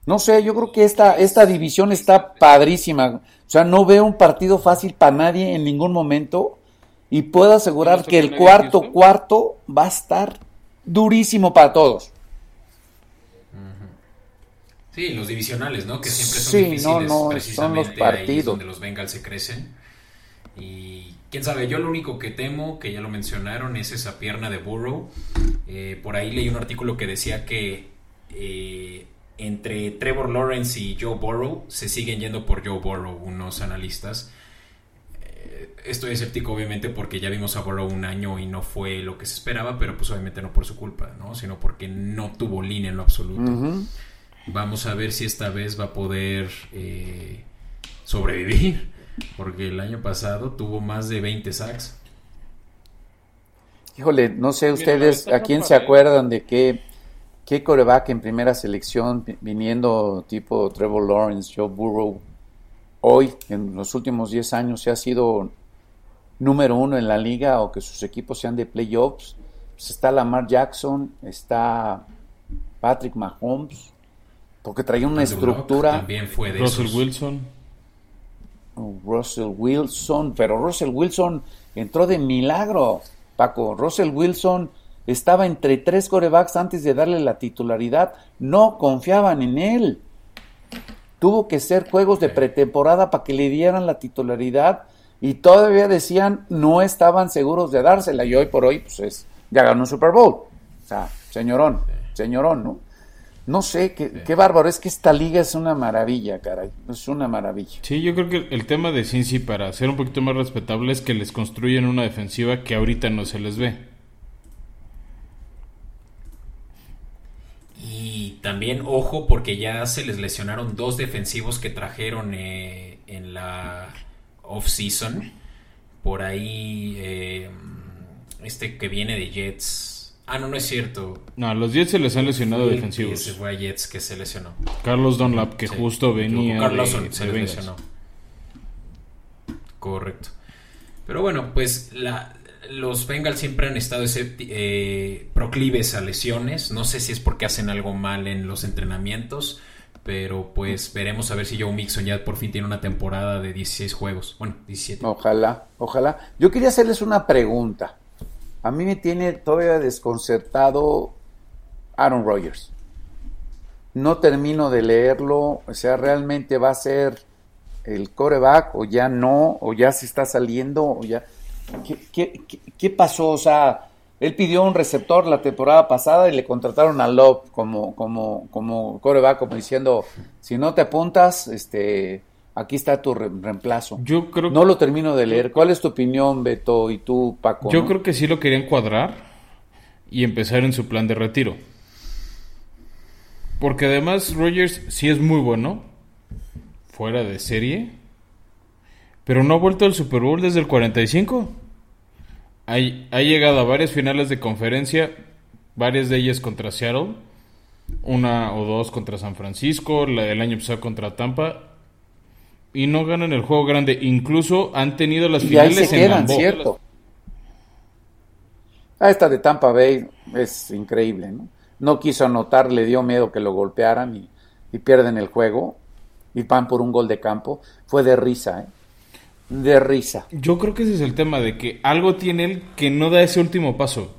No sé, yo creo que esta, esta división está padrísima. O sea, no veo un partido fácil para nadie en ningún momento. Y puedo asegurar que el cuarto cuarto va a estar durísimo para todos. Sí, los divisionales, ¿no? Que siempre son sí, difíciles. No, no, precisamente son los partidos. Es donde los Bengals se crecen. Y quién sabe, yo lo único que temo, que ya lo mencionaron, es esa pierna de Burrow. Eh, por ahí leí un artículo que decía que eh, entre Trevor Lawrence y Joe Burrow se siguen yendo por Joe Burrow unos analistas. Eh, estoy escéptico obviamente porque ya vimos a Burrow un año y no fue lo que se esperaba, pero pues obviamente no por su culpa, ¿no? sino porque no tuvo línea en lo absoluto. Uh -huh. Vamos a ver si esta vez va a poder eh, sobrevivir, porque el año pasado tuvo más de 20 sacks. Híjole, no sé ustedes Mira, a quién se acuerdan de qué qué coreback en primera selección viniendo tipo Trevor Lawrence, Joe Burrow, hoy en los últimos 10 años se ha sido número uno en la liga o que sus equipos sean de playoffs. Pues está Lamar Jackson, está Patrick Mahomes, porque traía una Andrew estructura. También fue de Russell esos. Wilson. Russell Wilson, pero Russell Wilson entró de milagro, Paco. Russell Wilson estaba entre tres corebacks antes de darle la titularidad. No confiaban en él. Tuvo que ser juegos de pretemporada para que le dieran la titularidad y todavía decían no estaban seguros de dársela y hoy por hoy pues es, ya ganó un Super Bowl. O sea, señorón, señorón, ¿no? No sé, qué, sí. qué bárbaro, es que esta liga es una maravilla, caray, es una maravilla. Sí, yo creo que el tema de Cincy para ser un poquito más respetable es que les construyen una defensiva que ahorita no se les ve. Y también, ojo, porque ya se les lesionaron dos defensivos que trajeron eh, en la off-season. Por ahí, eh, este que viene de Jets. Ah, no, no es cierto. No, a los Jets se les han lesionado sí, defensivos. Se fue a Jets que se lesionó. Carlos Dunlap, que sí. justo venía. Carlos de, se de lesionó. Correcto. Pero bueno, pues la, los Bengals siempre han estado eh, proclives a lesiones. No sé si es porque hacen algo mal en los entrenamientos, Pero pues veremos a ver si Joe Mixon ya por fin tiene una temporada de 16 juegos. Bueno, 17. Ojalá, ojalá. Yo quería hacerles una pregunta. A mí me tiene todavía desconcertado Aaron Rodgers. No termino de leerlo. O sea, realmente va a ser el coreback o ya no, o ya se está saliendo, o ya... ¿Qué, qué, qué, qué pasó? O sea, él pidió un receptor la temporada pasada y le contrataron a Love como, como, como coreback, como diciendo, si no te apuntas, este, aquí está tu re reemplazo. Yo creo No lo termino de leer. ¿Cuál es tu opinión, Beto, y tú, Paco? Yo no? creo que sí lo querían cuadrar y empezar en su plan de retiro. Porque además Rogers sí es muy bueno, fuera de serie, pero no ha vuelto al Super Bowl desde el 45. Ha, ha llegado a varias finales de conferencia, varias de ellas contra Seattle, una o dos contra San Francisco, la del año pasado contra Tampa, y no ganan el juego grande. Incluso han tenido las Y ahí finales se en quedan, Lambeau. ¿cierto? Ah, esta de Tampa Bay es increíble, ¿no? No quiso anotar, le dio miedo que lo golpearan y, y pierden el juego y van por un gol de campo. Fue de risa, ¿eh? De risa. Yo creo que ese es el tema, de que algo tiene él que no da ese último paso.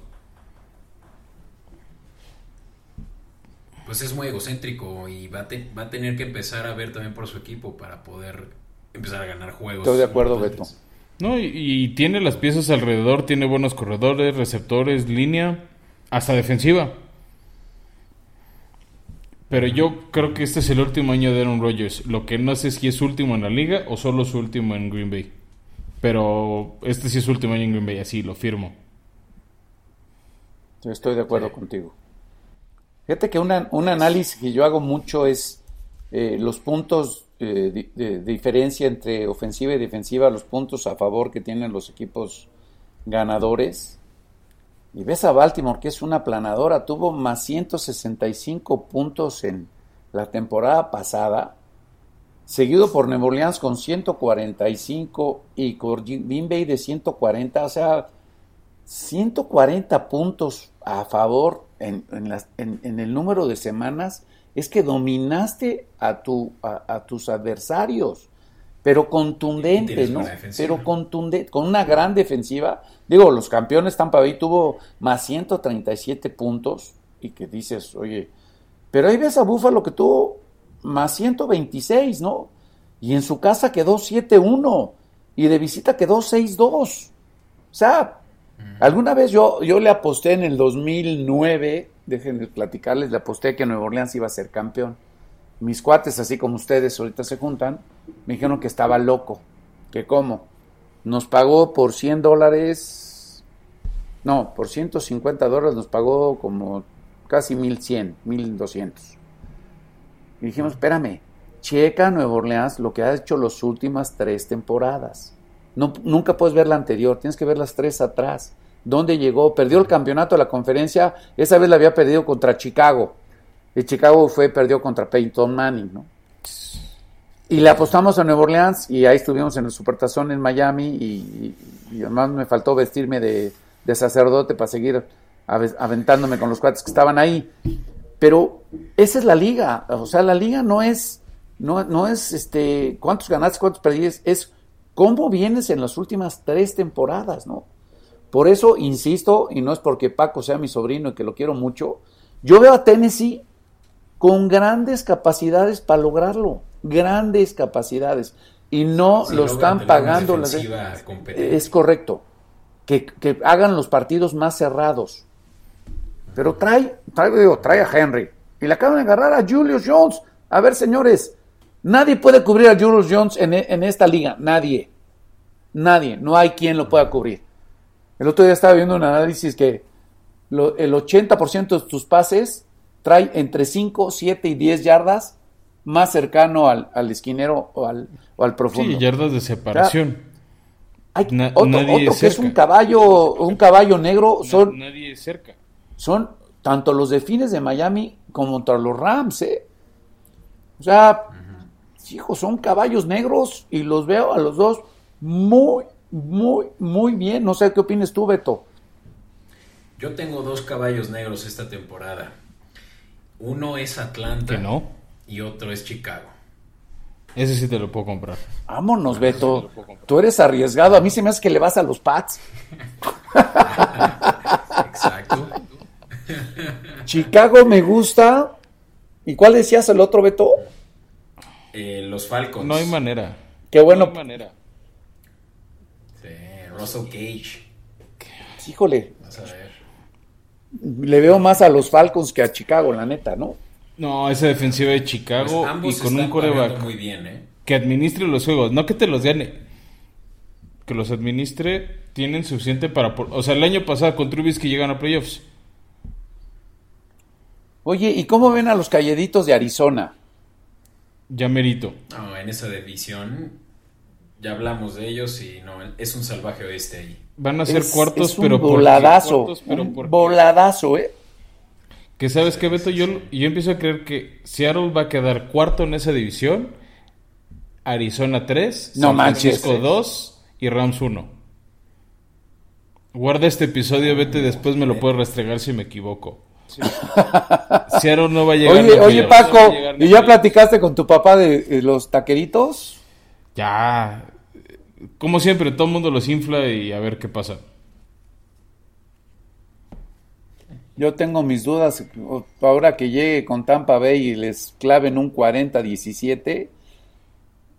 Pues es muy egocéntrico y va a, te- va a tener que empezar a ver también por su equipo para poder empezar a ganar juegos. Estoy de acuerdo, importantes. ¿No? Y, y tiene las piezas alrededor, tiene buenos corredores, receptores, línea, hasta defensiva. Pero yo creo que este es el último año de Aaron Rodgers. Lo que no sé es si es su último en la liga o solo su último en Green Bay. Pero este sí es su último año en Green Bay, así lo firmo. Estoy de acuerdo contigo. Fíjate que una- un análisis que yo hago mucho es eh, los puntos eh, di- de diferencia entre ofensiva y defensiva, los puntos a favor que tienen los equipos ganadores. Y ves a Baltimore, que es una planadora, tuvo más 165 puntos en la temporada pasada, seguido por Nueva Orleans con 145 y Green Bay de 140, o sea, 140 puntos a favor en, las- en- en el número de semanas, es que dominaste a, tu, a tus adversarios, pero tienes ¿no? Pero contundente, con una gran defensiva. Digo, los campeones Tampa Bay tuvo más 137 puntos y que dices, oye, pero ahí ves a Búfalo que tuvo más 126, ¿no? Y en su casa quedó 7-1 y de visita quedó 6-2. O sea, alguna vez yo, yo le aposté en el 2009, déjenme platicarles, le aposté que Nueva Orleans iba a ser campeón. Mis cuates, así como ustedes ahorita se juntan, me dijeron que estaba loco. ¿Que cómo? Nos pagó por 100 dólares, no, por 150 dólares nos pagó como casi 1100, 1200. Y dijimos, espérame, checa Nueva Orleans lo que ha hecho las últimas tres temporadas. No, nunca puedes ver la anterior, tienes que ver las tres atrás. ¿Dónde llegó? Perdió el campeonato de la conferencia, esa vez la había perdido contra Chicago. Y Chicago fue, perdió contra Peyton Manning, ¿no? Y le apostamos a Nueva Orleans y ahí estuvimos en el Supertazón en Miami y, además me faltó vestirme de, sacerdote para seguir ave- aventándome con los cuates que estaban ahí. Pero esa es la liga, o sea, la liga no es, no, no es este, cuántos ganaste, cuántos perdiste, es cómo vienes en las últimas tres temporadas, ¿no? Por eso insisto, y no es porque Paco sea mi sobrino y que lo quiero mucho, yo veo a Tennessee con grandes capacidades para lograrlo, grandes capacidades, y no Sí, lo están pagando. las- es correcto, que, que hagan los partidos más cerrados. Pero trae, trae, digo, trae a Henry. Y le acaban de agarrar a Julius Jones. A ver, señores, nadie puede cubrir a Julius Jones en, e- en esta liga. Nadie. Nadie. No hay quien lo pueda cubrir. El otro día estaba viendo un análisis que lo- el 80% de tus pases trae entre 5, 7 y 10 yardas más cercano al, al esquinero o al, o al profundo. Sí, yardas de separación. Hay Na- otro, nadie otro que es un caballo, un caballo negro, Na- son, Nadie cerca. son tanto los delfines de Miami como contra los Rams, ¿eh? O sea, hijos, son caballos negros y los veo a los dos muy, muy, muy bien. No sé qué opinas tú, Beto. Yo tengo dos caballos negros esta temporada. Uno es Atlanta. Que no. Y otro es Chicago. Ese sí te lo puedo comprar. Vámonos, Beto. Tú eres arriesgado. A mí se me hace que le vas a los Pats. Exacto. Chicago me gusta. ¿Y cuál decías el otro, Beto? Eh, los Falcons. No hay manera. Qué bueno. No hay manera. Sí, Russell Gage. Híjole, Vas a ver. le veo más a los Falcons que a Chicago, la neta, ¿no? No, esa defensiva de Pues Chicago ambos y con un están coreback muy bien, ¿eh? que administre los juegos, no que te los gane. Que los administre, tienen suficiente para... por- O sea, el año pasado con Trubisky llegan a playoffs. Oye, ¿y cómo ven a los calleditos de Arizona? Ya merito. No, en esa división ya hablamos de ellos y no, es un salvaje oeste ahí. Van a ser Es- cuartos, es un pero voladazo, cuartos, pero un voladazo, ¿eh? Que sabes que Beto, yo, yo empiezo a creer que Seattle va a quedar cuarto en esa división, Arizona 3, No San manches. Francisco 2 y Rams 1. Guarda este episodio, vete, después me lo puedes restregar si me equivoco. Seattle no va a llegar. Oye, oye, Paco, no ¿y ya platicaste con tu papá de, de los taqueritos? Ya. Como siempre, todo el mundo los infla y a ver qué pasa. Yo tengo mis dudas. Ahora que llegue con Tampa Bay y les claven un 40-17.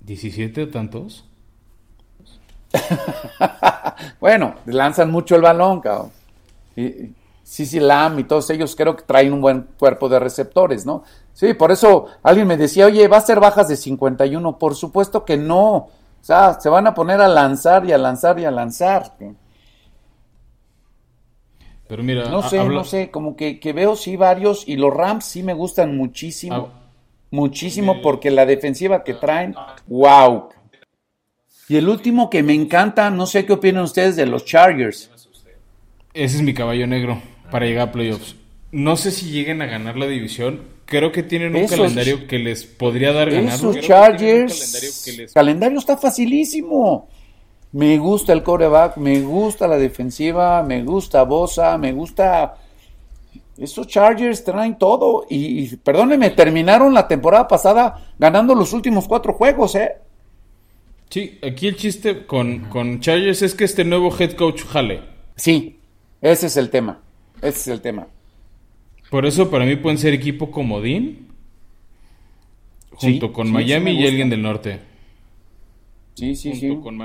¿17 o tantos? Bueno, lanzan mucho el balón, cabrón. Y, Sisi Lam y todos ellos creo que traen un buen cuerpo de receptores, ¿no? Sí, por eso alguien me decía, oye, ¿va a ser bajas de 51? Por supuesto que no. O sea, se van a poner a lanzar y a lanzar y a lanzar. Pero mira, No sé, habla- no sé, como que, que veo sí varios y los Rams sí me gustan muchísimo. Ah. Muchísimo porque la defensiva que traen, wow. Y el último que me encanta, no sé qué opinan ustedes de los Chargers. Ese es mi caballo negro para llegar a playoffs. No sé si lleguen a ganar la división. Creo que tienen un Esos- calendario que les podría dar ganarlo. Esos Chargers, calendario que les- calendario está facilísimo. Me gusta el coreback, me gusta la defensiva, me gusta Bosa, me gusta... Esos Chargers traen todo y, y perdónenme, terminaron la temporada pasada ganando los últimos cuatro juegos, ¿eh? Sí, aquí el chiste con, con Chargers es que este nuevo head coach jale. Sí, ese es el tema, ese es el tema. Por eso para mí pueden ser equipo comodín junto Sí, con sí, Miami sí y alguien del norte. Sí, sí, Junto sí. con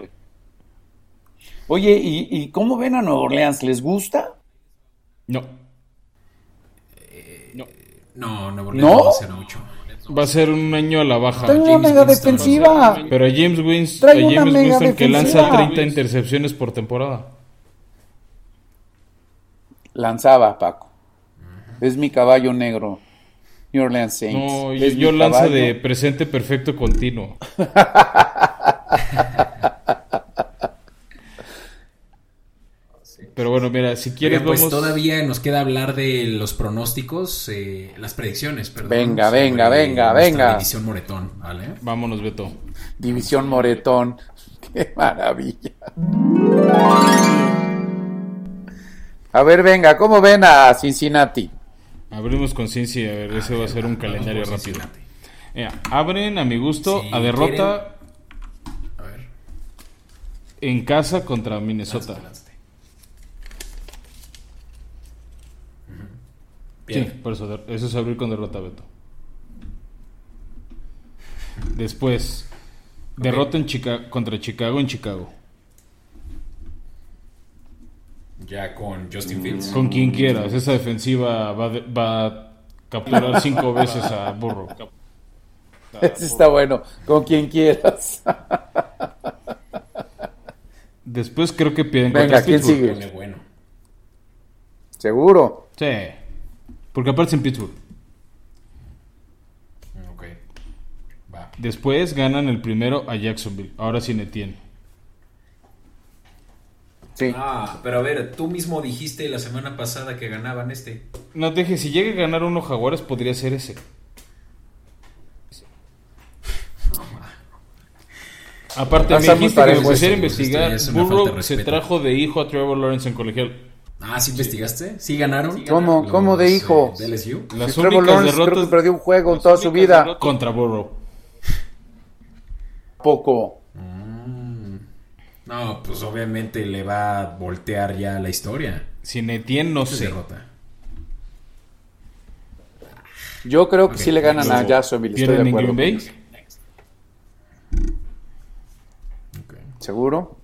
Oye, ¿y, y cómo ven a Nueva Orleans? ¿Les gusta? No. No, Nuevo ¿No? Orleans va a ser mucho. Va a ser un año a la baja. Trae una James mega Winston. defensiva. Pero a James Winston, Trae a una James mega Winston que lanza defensiva. 30 intercepciones por temporada. Lanzaba, Paco. Es mi caballo negro. New Orleans Saints. No, yo, yo lanzo caballo. de presente perfecto continuo. Pero bueno, mira, si quieres pues vamos... todavía nos queda hablar de los pronósticos, eh, las predicciones, perdón. Venga, sobre venga, venga, venga. División Moretón, ¿vale? Vámonos, Beto. División Moretón. Qué maravilla. A ver, venga, ¿cómo ven a Cincinnati? Abrimos con Cincy, a ver, ese va a ser un calendario por rápido. Cincinnati. Mira, abren a mi gusto a derrota A ver, en casa contra Minnesota. Sí, por eso, eso es abrir con derrota, Beto. Después, derrota en Chica- contra Chicago en Chicago. Ya con Justin Fields. Con quien quieras, esa defensiva va, de- va a capturar cinco veces a Burro. Ese está bueno. Con quien quieras. Después creo que pierden Venga, contra ¿quién Pittsburgh. sigue? Bueno. Seguro. Sí, porque aparte es en Pittsburgh. Ok. Va. Después ganan el primero a Jacksonville, ahora sin Etienne. Sí. Ah, pero a ver, tú mismo dijiste la semana pasada que ganaban este. No te dije, si llega a ganar uno Jaguares podría ser ese. Aparte, me dijiste que me pusiera investigar. Burrow se trajo de hijo a Trevor Lawrence en colegial. Ah, ¿sí investigaste? ¿Sí ganaron? ¿Cómo, Los, cómo de eh, hijo? de LSU. Las Si Trevor únicas Lawrence creo que perdió un juego en toda su vida. contra Burrow. Poco. No, pues obviamente le va a voltear ya la historia. Sin Etienne no Se sé. derrota. Yo creo que sí le ganan a Jacksonville. Estoy de ¿Pierden en acuerdo. Green Bay? eso. Ok. ¿Seguro?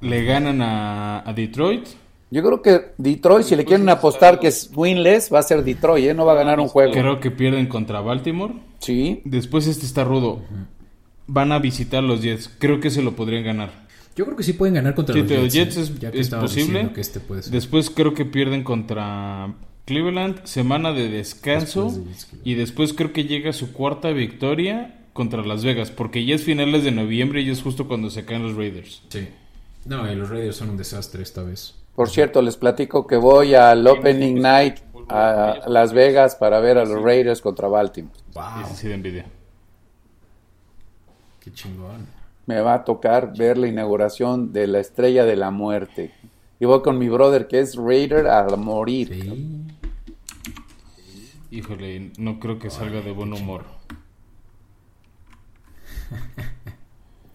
¿Le ganan a, a Detroit? Yo creo que Detroit, si le quieren apostar que es winless, va a ser Detroit, ¿eh? No va a ganar un juego. Creo que pierden contra Baltimore. Sí. Después este está rudo. Van a visitar los Jets. Creo que se lo podrían ganar. Yo creo que sí pueden ganar contra Sí, los Jets. Jets ¿eh? es, Ya que es posible. que este puede ser. Después creo que pierden contra Cleveland. Semana de descanso. Después de Jets, y después creo que llega su cuarta victoria contra Las Vegas. Porque ya es finales de noviembre y es justo cuando se caen los Raiders. Sí. No, y los Raiders son un desastre esta vez. Por cierto, les platico que voy al Opening Night a Las Vegas para ver a los Raiders contra Baltimore. Wow. Ese sí de envidia. Qué chingón. Me va a tocar ver la inauguración de la Estrella de la Muerte. Y voy con mi brother que es Raider a morir. Sí. Híjole, no creo que salga de buen humor.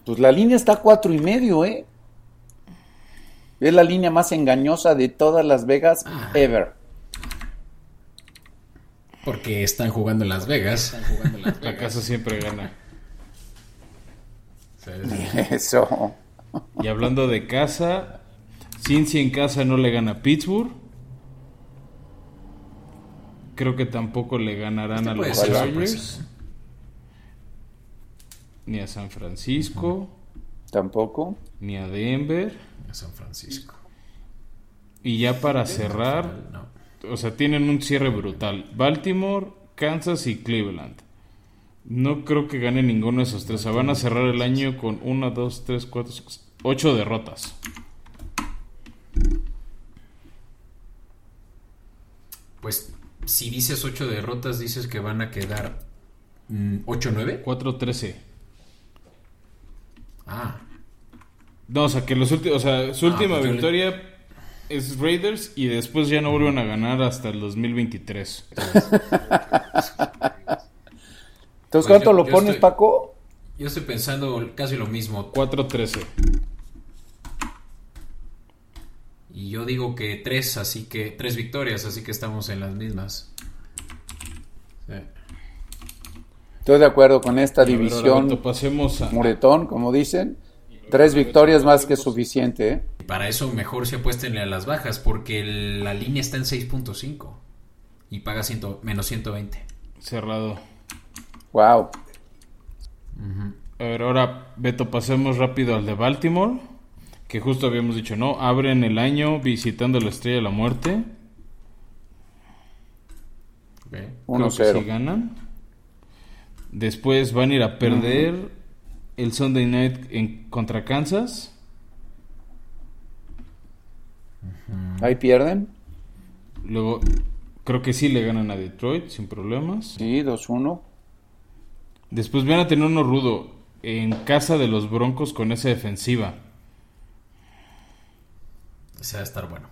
Pues la línea está a cuatro y medio, ¿eh? Es la línea más engañosa de todas Las Vegas Ah. ever. Porque están jugando en Las Vegas. La casa siempre gana. Eso. Y hablando de casa, Cincy en casa no le gana a Pittsburgh. Creo que tampoco le ganarán Este a los Chargers. Ni a San Francisco, Tampoco. Ni a Denver. a San Francisco. Y ya para cerrar, No. o sea, tienen un cierre brutal. Baltimore, Kansas y Cleveland. No creo que gane ninguno de esos tres. O sea, van a cerrar el año con 1, 2, 3, 4, 8 derrotas. Pues si dices 8 derrotas, dices que van a quedar mm, 8-9. 4-13. Ah, No, o sea, que los últimos, o sea, su Ah, última pues le- victoria es Raiders y después ya no vuelven a ganar hasta el 2023. Entonces, Pues ¿cuánto yo- lo yo pones, estoy- Paco? yo estoy pensando casi lo mismo. 4-13. Y yo digo que 3, así que 3 victorias, así que estamos en las mismas. Sí. Estoy de acuerdo con esta ver, división Beto, pasemos a... muretón, como dicen. Tres victorias más que suficiente, ¿eh? Y Para eso mejor se apuestenle a las bajas, porque el- la línea está en 6.5 y paga 100 menos 120. Cerrado. Wow. A ver, ahora, Beto, pasemos rápido al de Baltimore. Que justo habíamos dicho, ¿no? Abren el año visitando la Estrella de la Muerte. Ok. Creo que 1-0. sí ganan. Después van a ir a perder el Sunday Night en, contra Kansas. Ahí pierden. Luego, creo que sí le ganan a Detroit sin problemas. Sí, 2-1. Después van a tener uno rudo en casa de los Broncos con esa defensiva. Ese va a estar bueno.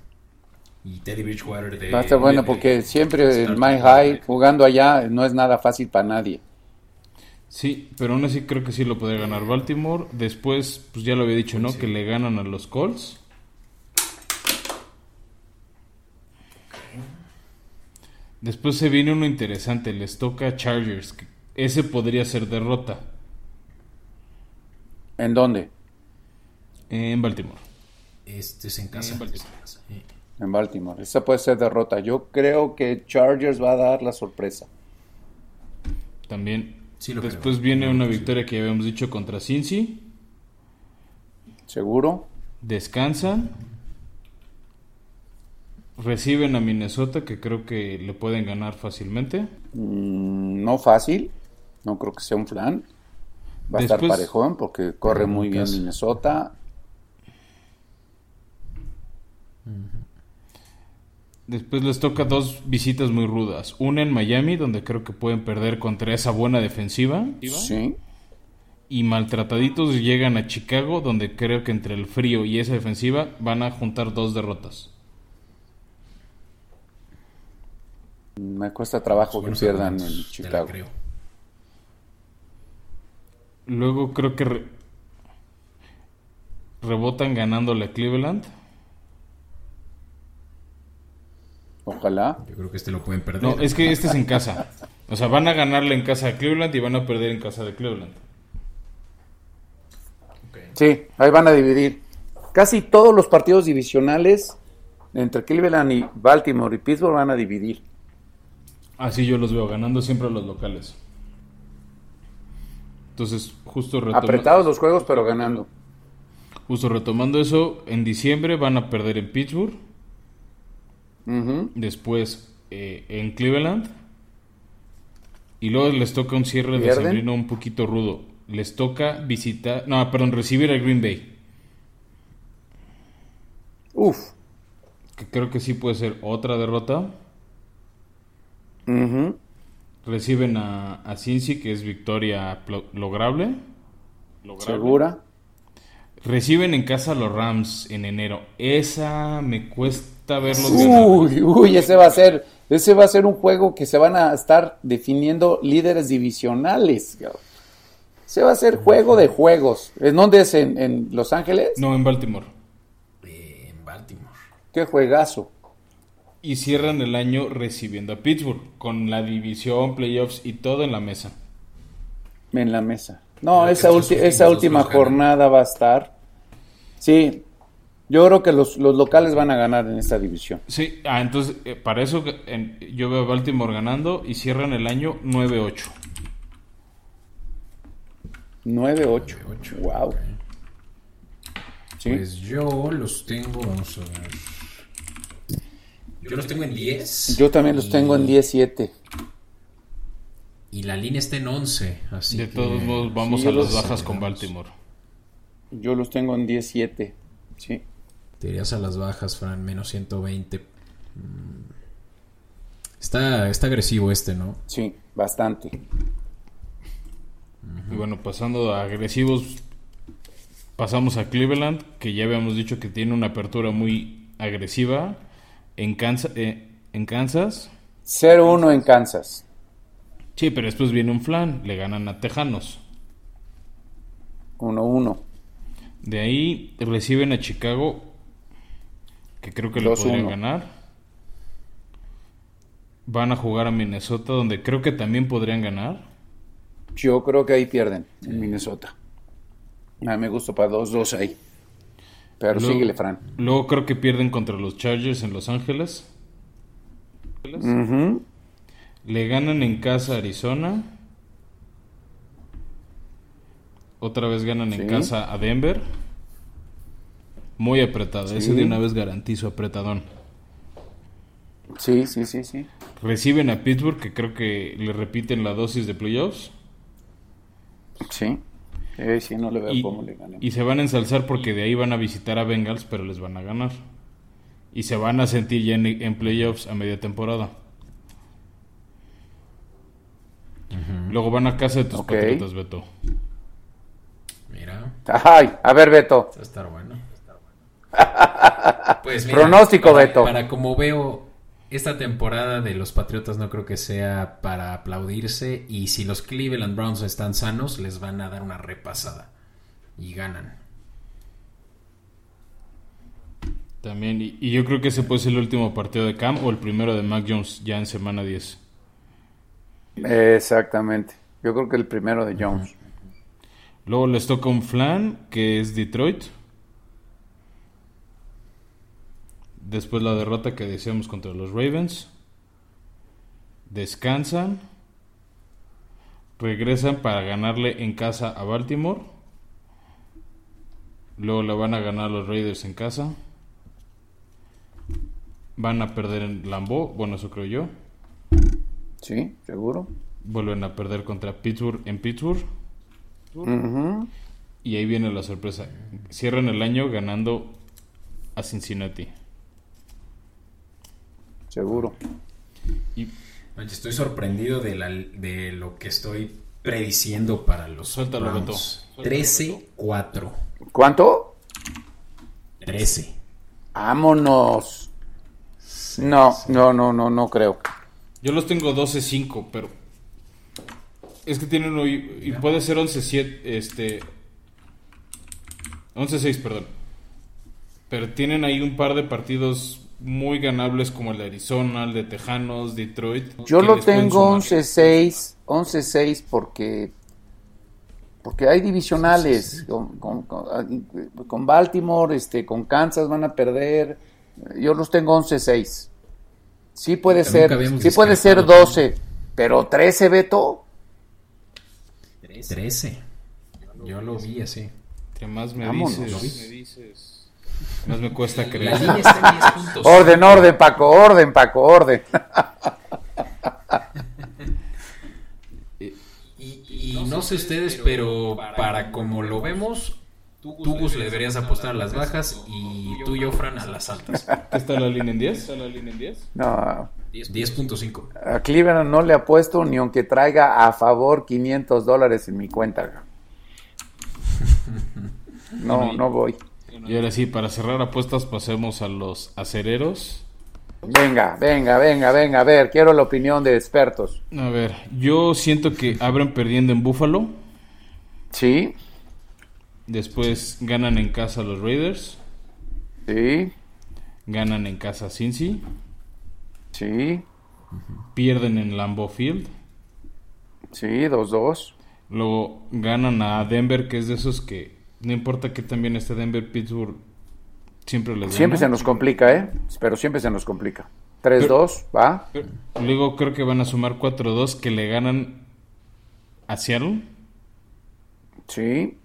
Y Teddy Bridgewater de... Va a estar bueno de- porque siempre el My High jugando allá no es nada fácil para nadie. Sí, pero aún así creo que sí lo podría ganar Baltimore. Después, pues ya lo había dicho, ¿no? Que le ganan a los Colts. Después se viene uno interesante, les toca Chargers. que Ese podría ser derrota ¿En dónde? en Baltimore. Este es en casa. En Baltimore. Sí. En Baltimore. Esa puede ser derrota. Yo creo que Chargers va a dar la sorpresa. También. Sí lo Después creo. viene una sí. victoria que ya habíamos dicho contra Cincy. ¿Seguro? Descansan. Reciben a Minnesota, que creo que le pueden ganar fácilmente. Mm, no fácil. No creo que sea un flan. Va a estar parejón porque corre muy en bien. Minnesota. Después les toca dos visitas muy rudas. Una en Miami, donde creo que pueden perder contra esa buena defensiva. Sí. y maltrataditos llegan a Chicago, donde creo que entre el frío y esa defensiva van a juntar dos derrotas. Me cuesta trabajo que pierdan en Chicago. creo. Luego creo que re- rebotan ganándole a Cleveland. Ojalá. Yo creo que este lo pueden perder. No, es que este es en casa. O sea, van a ganarle en casa a Cleveland y van a perder en casa de Cleveland. Sí, ahí van a dividir. Casi todos los partidos divisionales entre Cleveland y Baltimore y Pittsburgh van a dividir. Así yo los veo, ganando siempre a los locales. Entonces, justo, retoma- Apretados los juegos, pero ganando. justo retomando eso, en diciembre van a perder en Pittsburgh, Después eh, en Cleveland, y luego les toca un cierre de sembrino un poquito rudo. Les toca visitar, no, perdón, recibir a Green Bay, Uf. que creo que sí puede ser otra derrota. Reciben a, a Cincy, que es victoria lograble. Lograble. ¿Segura? Reciben en casa a los Rams en enero. Esa me cuesta verlos ganar. Uy, uy, ese va a ser, ese va a ser un juego que se van a estar definiendo líderes divisionales. Ese va a ser juego de juegos. ¿En dónde es? ¿En, en Los Ángeles? No, en Baltimore. Eh, en Baltimore. Qué juegazo. Y cierran el año recibiendo a Pittsburgh, con la división, playoffs y todo en la mesa. En la mesa. No, esa, ulti- última jornada va a estar. Sí, yo creo que los, los locales van a ganar en esta división. Sí, ah, entonces, eh, para eso en- yo veo a Baltimore ganando y cierran el año 9-8. 9-8. 9-8, Wow. Sí. Pues yo los tengo, vamos a ver. Yo los tengo en 10. yo también los y- tengo en 17. Y la línea está en 11. Así De que- todos modos, vamos sí, a las bajas con. Baltimore. Yo los tengo en 17. Sí. Te irías a las bajas, Fran, menos 120. Mm. Está, está agresivo este, ¿no? Sí, bastante. Y bueno, pasando a agresivos, pasamos a Cleveland, que ya habíamos dicho que tiene una apertura muy agresiva en Kansas. eh, en Kansas. 0-1 en Kansas. Sí, pero después viene un flan, le ganan a Tejanos. 1-1. De ahí reciben a Chicago, que creo que 2-1. podrían ganar. Van a jugar a Minnesota, donde creo que también podrían ganar. Yo creo que ahí pierden, en Minnesota. A mí me gusta para 2-2 ahí. Pero Luego- síguele, Fran. Luego creo que pierden contra los Chargers en Los Ángeles. Le ganan en casa a Arizona. Otra vez ganan en casa a Denver. Muy apretada. Ese de una vez garantizo apretadón. Sí, sí, sí, sí. Reciben a Pittsburgh, que creo que le repiten la dosis de playoffs. Sí. Eh, sí, no le veo Y, cómo le ganen. y se van a ensalzar porque de ahí van a visitar a Bengals, pero les van a ganar. Y se van a sentir ya en, en playoffs a media temporada. Luego van a casa de tus Ok. patriotas, Beto. Mira, Ay, a ver, Beto. va a estar bueno. Pues Pronóstico, para- Beto. Para como veo, esta temporada de los Patriotas no creo que sea para aplaudirse. Y si los Cleveland Browns están sanos, les van a dar una repasada. Y ganan. También, y, y yo creo que ese puede ser el último partido de Cam o el primero de Mac Jones ya en semana 10. Exactamente. Yo creo que el primero de Jones. Luego les toca un flan que es Detroit. Después la derrota que decíamos contra los Ravens. Descansan. Regresan para ganarle en casa a Baltimore. Luego le van a ganar los Raiders en casa. Van a perder en Lambeau. Bueno, eso creo yo. Sí, seguro. Vuelven a perder contra Pittsburgh en Pittsburgh. Y ahí viene la sorpresa. Cierran el año ganando a Cincinnati. Seguro. Y Estoy sorprendido de, la- de lo que estoy prediciendo para los Suéltalo, Browns. Beto. 13-4. ¿Cuánto? 13. Vámonos. No, no, no, no, no creo. Yo los tengo 12-5, pero. Es que tienen uno. Y, y puede ser 11-7. Este. 11-6, perdón. Pero tienen ahí un par de partidos muy ganables como el de Arizona, el de Tejanos, Detroit. Yo lo tengo sumar. 11-6, 11-6 porque porque hay divisionales con, con- con- con Baltimore, este, con Kansas van a perder. Yo los tengo 11-6. Sí puede Nunca ser, sí puede ser descartado 12, pero 13 Beto. 13. Yo lo vi así. Que más me Vámonos. dices, me dices, más me cuesta La creer. línea está en 10 puntos. Orden, orden, Paco, orden, Paco, orden. Y, y no sé ustedes, pero para como lo vemos, tú Gus le deberías apostar a las bajas y tú y yo, Fran, a las altas. ¿Qué está la línea en 10? ¿Está la línea en 10? No, 10.5. a Cleveland no le apuesto ni aunque traiga a favor 500 dólares en mi cuenta. No, no voy. Y ahora sí, para cerrar apuestas, pasemos a los acereros. Venga, venga, venga, venga, a ver, quiero la opinión de expertos. A ver, yo siento que abren perdiendo en Buffalo. Sí, Después ganan en casa los Raiders. sí, Ganan en casa Cincy. sí, Pierden en Lambeau Field. sí, 2-2. Luego ganan a Denver, que es de esos que no importa que también esté Denver, Pittsburgh siempre les Siempre se nos complica, ¿eh? Pero siempre se nos complica. 3-2, ¿va? Pero Luego creo que van a sumar 4-2 que le ganan a Seattle. Sí,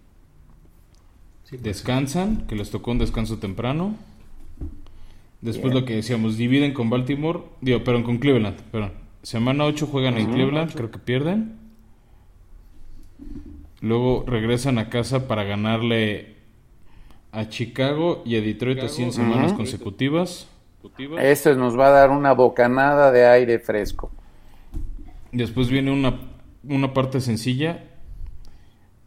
Descansan, que les tocó un descanso temprano. Después Bien. lo que decíamos, dividen con Baltimore, digo, perdón, con Cleveland, perdón. Semana 8 juegan en Cleveland, creo que pierden. Luego regresan a casa para ganarle a Chicago y a Detroit así en semanas consecutivas. Esto nos va a dar una bocanada de aire fresco. Después viene una, una parte sencilla,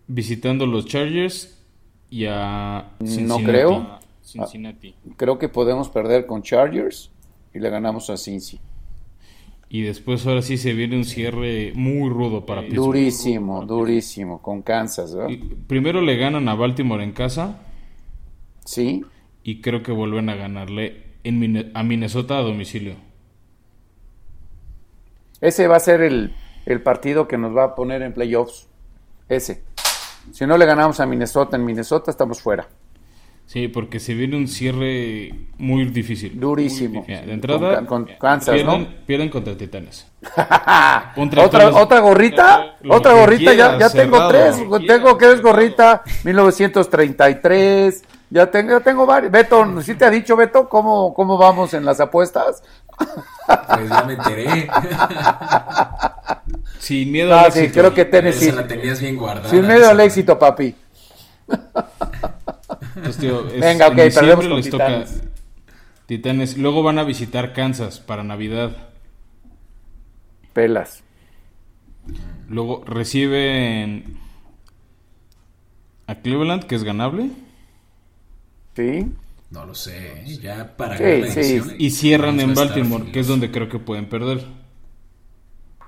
visitando los Chargers y a Cincinnati. creo. Cincinnati. Creo que podemos perder con Chargers y le ganamos a Cincy. Y después ahora sí se viene un cierre muy rudo para Pittsburgh. Durísimo, durísimo, con Kansas, Primero le ganan a Baltimore en casa Sí, y creo que vuelven a ganarle en a Minnesota a domicilio. ese va a ser el, el partido que nos va a poner en playoffs. Ese. Si no le ganamos a Minnesota en Minnesota, estamos fuera. Sí, porque se viene un cierre muy difícil. Durísimo. De entrada, Con, con Kansas, pierden, ¿no? pierden contra Titanes. ¿Otra, tractores- ¿Otra gorrita? Lo ¿Otra gorrita? Ya, quieras, ya tengo cerrado. tres. Que Tengo que es gorrita 1933. Ya tengo, ya tengo varios. Beto, ¿sí te ha dicho, Beto, cómo, cómo vamos en las apuestas? Pues ya me enteré. Sin miedo al Ah, sí, éxito. creo que Tennessee. Esa la tenías bien guardada. Sin esa. al éxito, papi. Entonces, tío, es- Venga, en ok, perdemos con les toca Titanes. Titanes. Luego van a visitar Kansas para Navidad. Pelas. Luego reciben a Cleveland, que es ganable. Sí. No lo sé, ¿eh? ya para Sí, ganar la sí. edición, Y cierran en Baltimore, que es donde creo que pueden perder.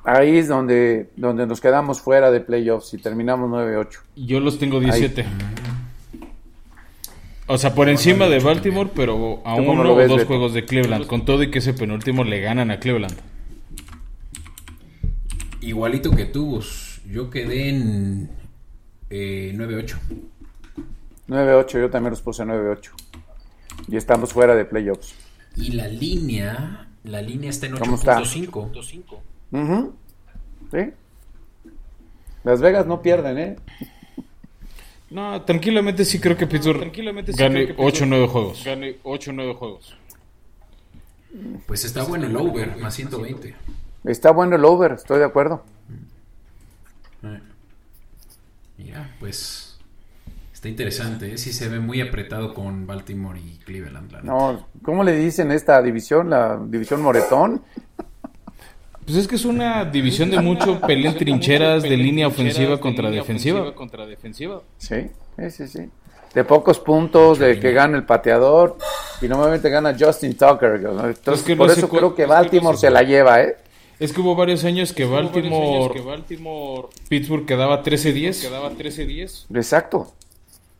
Ahí es donde, donde nos quedamos fuera de playoffs y terminamos 9-8. Yo los tengo 17. O sea, por encima de Baltimore, pero a ¿Tú cómo uno o dos Beto? juegos de Cleveland. Con todo y que ese penúltimo le ganan a Cleveland. Igualito que tú, Gus. Yo quedé en eh, 9-8. 9-8, yo también los puse 9-8. Y estamos fuera de playoffs. Y la línea, la línea está en ¿Cómo está? 8.5. Ujú. ¿Sí? Las Vegas no pierden, ¿eh? No, tranquilamente sí creo que Pittsburgh gane 8 o 9 juegos. Gane 8 o 9 juegos. Pues está bueno el over, más 120. Está bueno el over, estoy de acuerdo. Eh. Mira, pues está interesante, ¿eh? sí se ve muy apretado con Baltimore y Cleveland. No, ¿cómo le dicen esta división? La división Moretón. Pues es que es una división de mucho pelea en trincheras de línea ofensiva contra defensiva. Sí, sí, sí, sí. De pocos puntos, de que gana el pateador y normalmente gana Justin Tucker. Entonces, Es que no por eso creo que es que no Baltimore se la lleva, ¿eh? Es que hubo varios años que Baltimore, Pittsburgh quedaba 13-10. Quedaba 13-10. Exacto.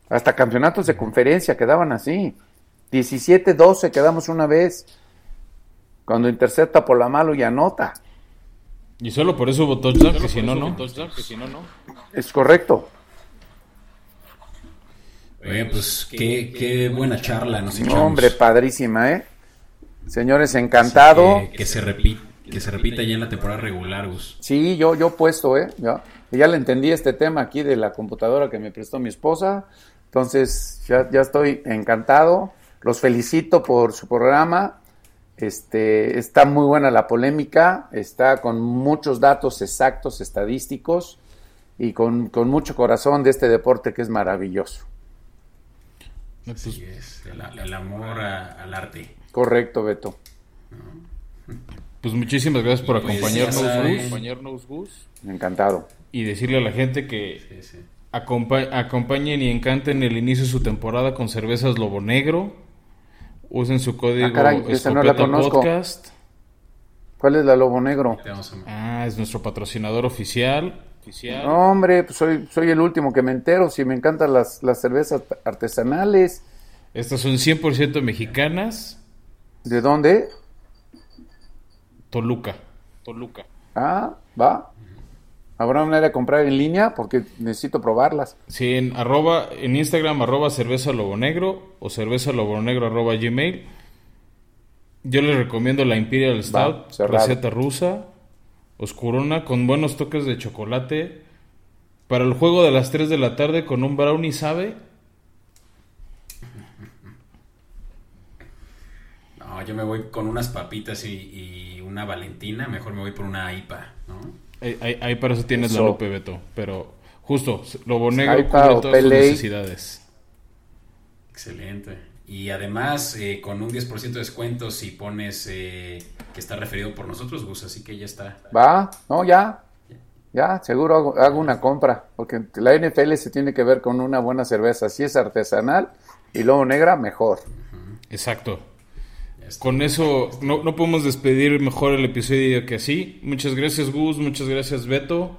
Hasta campeonatos de conferencia quedaban así. 17-12 quedamos una vez. Cuando intercepta por la mano y anota. Y solo por eso hubo touchdown, que si no, no. Es correcto. Oye, pues qué, qué buena charla nos echamos. No, hombre, padrísima, ¿eh? Señores, encantado. Que, que se repita, que se repita ya en la temporada regular, Gus. Sí, yo, yo puesto, ¿eh? Ya, ya le entendí este tema aquí de la computadora que me prestó mi esposa. Entonces, ya, ya estoy encantado. Los felicito por su programa. Este, está muy buena la polémica. Está con muchos datos exactos, estadísticos. Y con, con mucho corazón de este deporte que es maravilloso. Así es, el, el amor a- al arte. Correcto, Beto. Pues muchísimas gracias por Pues, acompañarnos. Gus. acompañarnos, Gus. Encantado. Y decirle a la gente que Sí, sí. acompa- acompañen y encanten el inicio de su temporada con cervezas Lobo Negro. Usen su código Ah, caray, esa no la Escopeta conozco. Podcast. ¿Cuál es la Lobo Negro? Ah, es nuestro patrocinador oficial. oficial. No, hombre, pues soy, soy el último que me entero. Si me encantan las, las cervezas artesanales. Estas son 100% mexicanas. ¿De dónde? Toluca. Toluca. Ah, va. ¿Habrá manera de comprar en línea? Porque necesito probarlas. Sí, en, arroba, en Instagram, arroba cerveza lobo negro o cerveza lobo negro arroba gmail. Yo les recomiendo la Imperial Stout, receta rusa, oscurona, con buenos toques de chocolate. Para el juego de las 3 de la tarde con un brownie, ¿sabe? No, yo me voy con unas papitas y, y una Valentina. Mejor me voy por una IPA, ¿no? Ahí, ahí- ahí para eso tienes Eso. la lupe, Beto. Pero justo, lobo negro cubre todas sus necesidades. Excelente. Y además, eh, con un 10% de descuento si pones eh, que está referido por nosotros, Gus. Así que ya está. Va, no, ya. Ya, seguro hago, hago una compra. Porque la NFL se tiene que ver con una buena cerveza. Si es artesanal y lobo negra, mejor. Exacto. Ya está. Con eso no, no podemos despedir mejor el episodio que así. Muchas gracias Gus, muchas gracias Beto.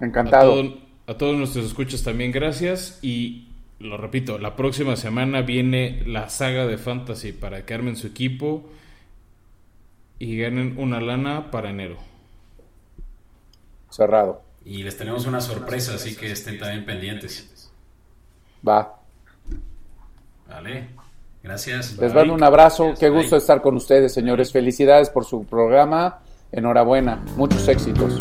Encantado. A, todo- a todos nuestros escuchas también gracias. Y lo repito, la próxima semana viene la saga de Fantasy para que armen su equipo y ganen una lana para enero. Cerrado. Y les tenemos una sorpresa, así que estén también pendientes. Va. Vale. Gracias. Les mando un abrazo. Qué Bye. gusto estar con ustedes, señores. Felicidades por su programa. Enhorabuena. Muchos éxitos.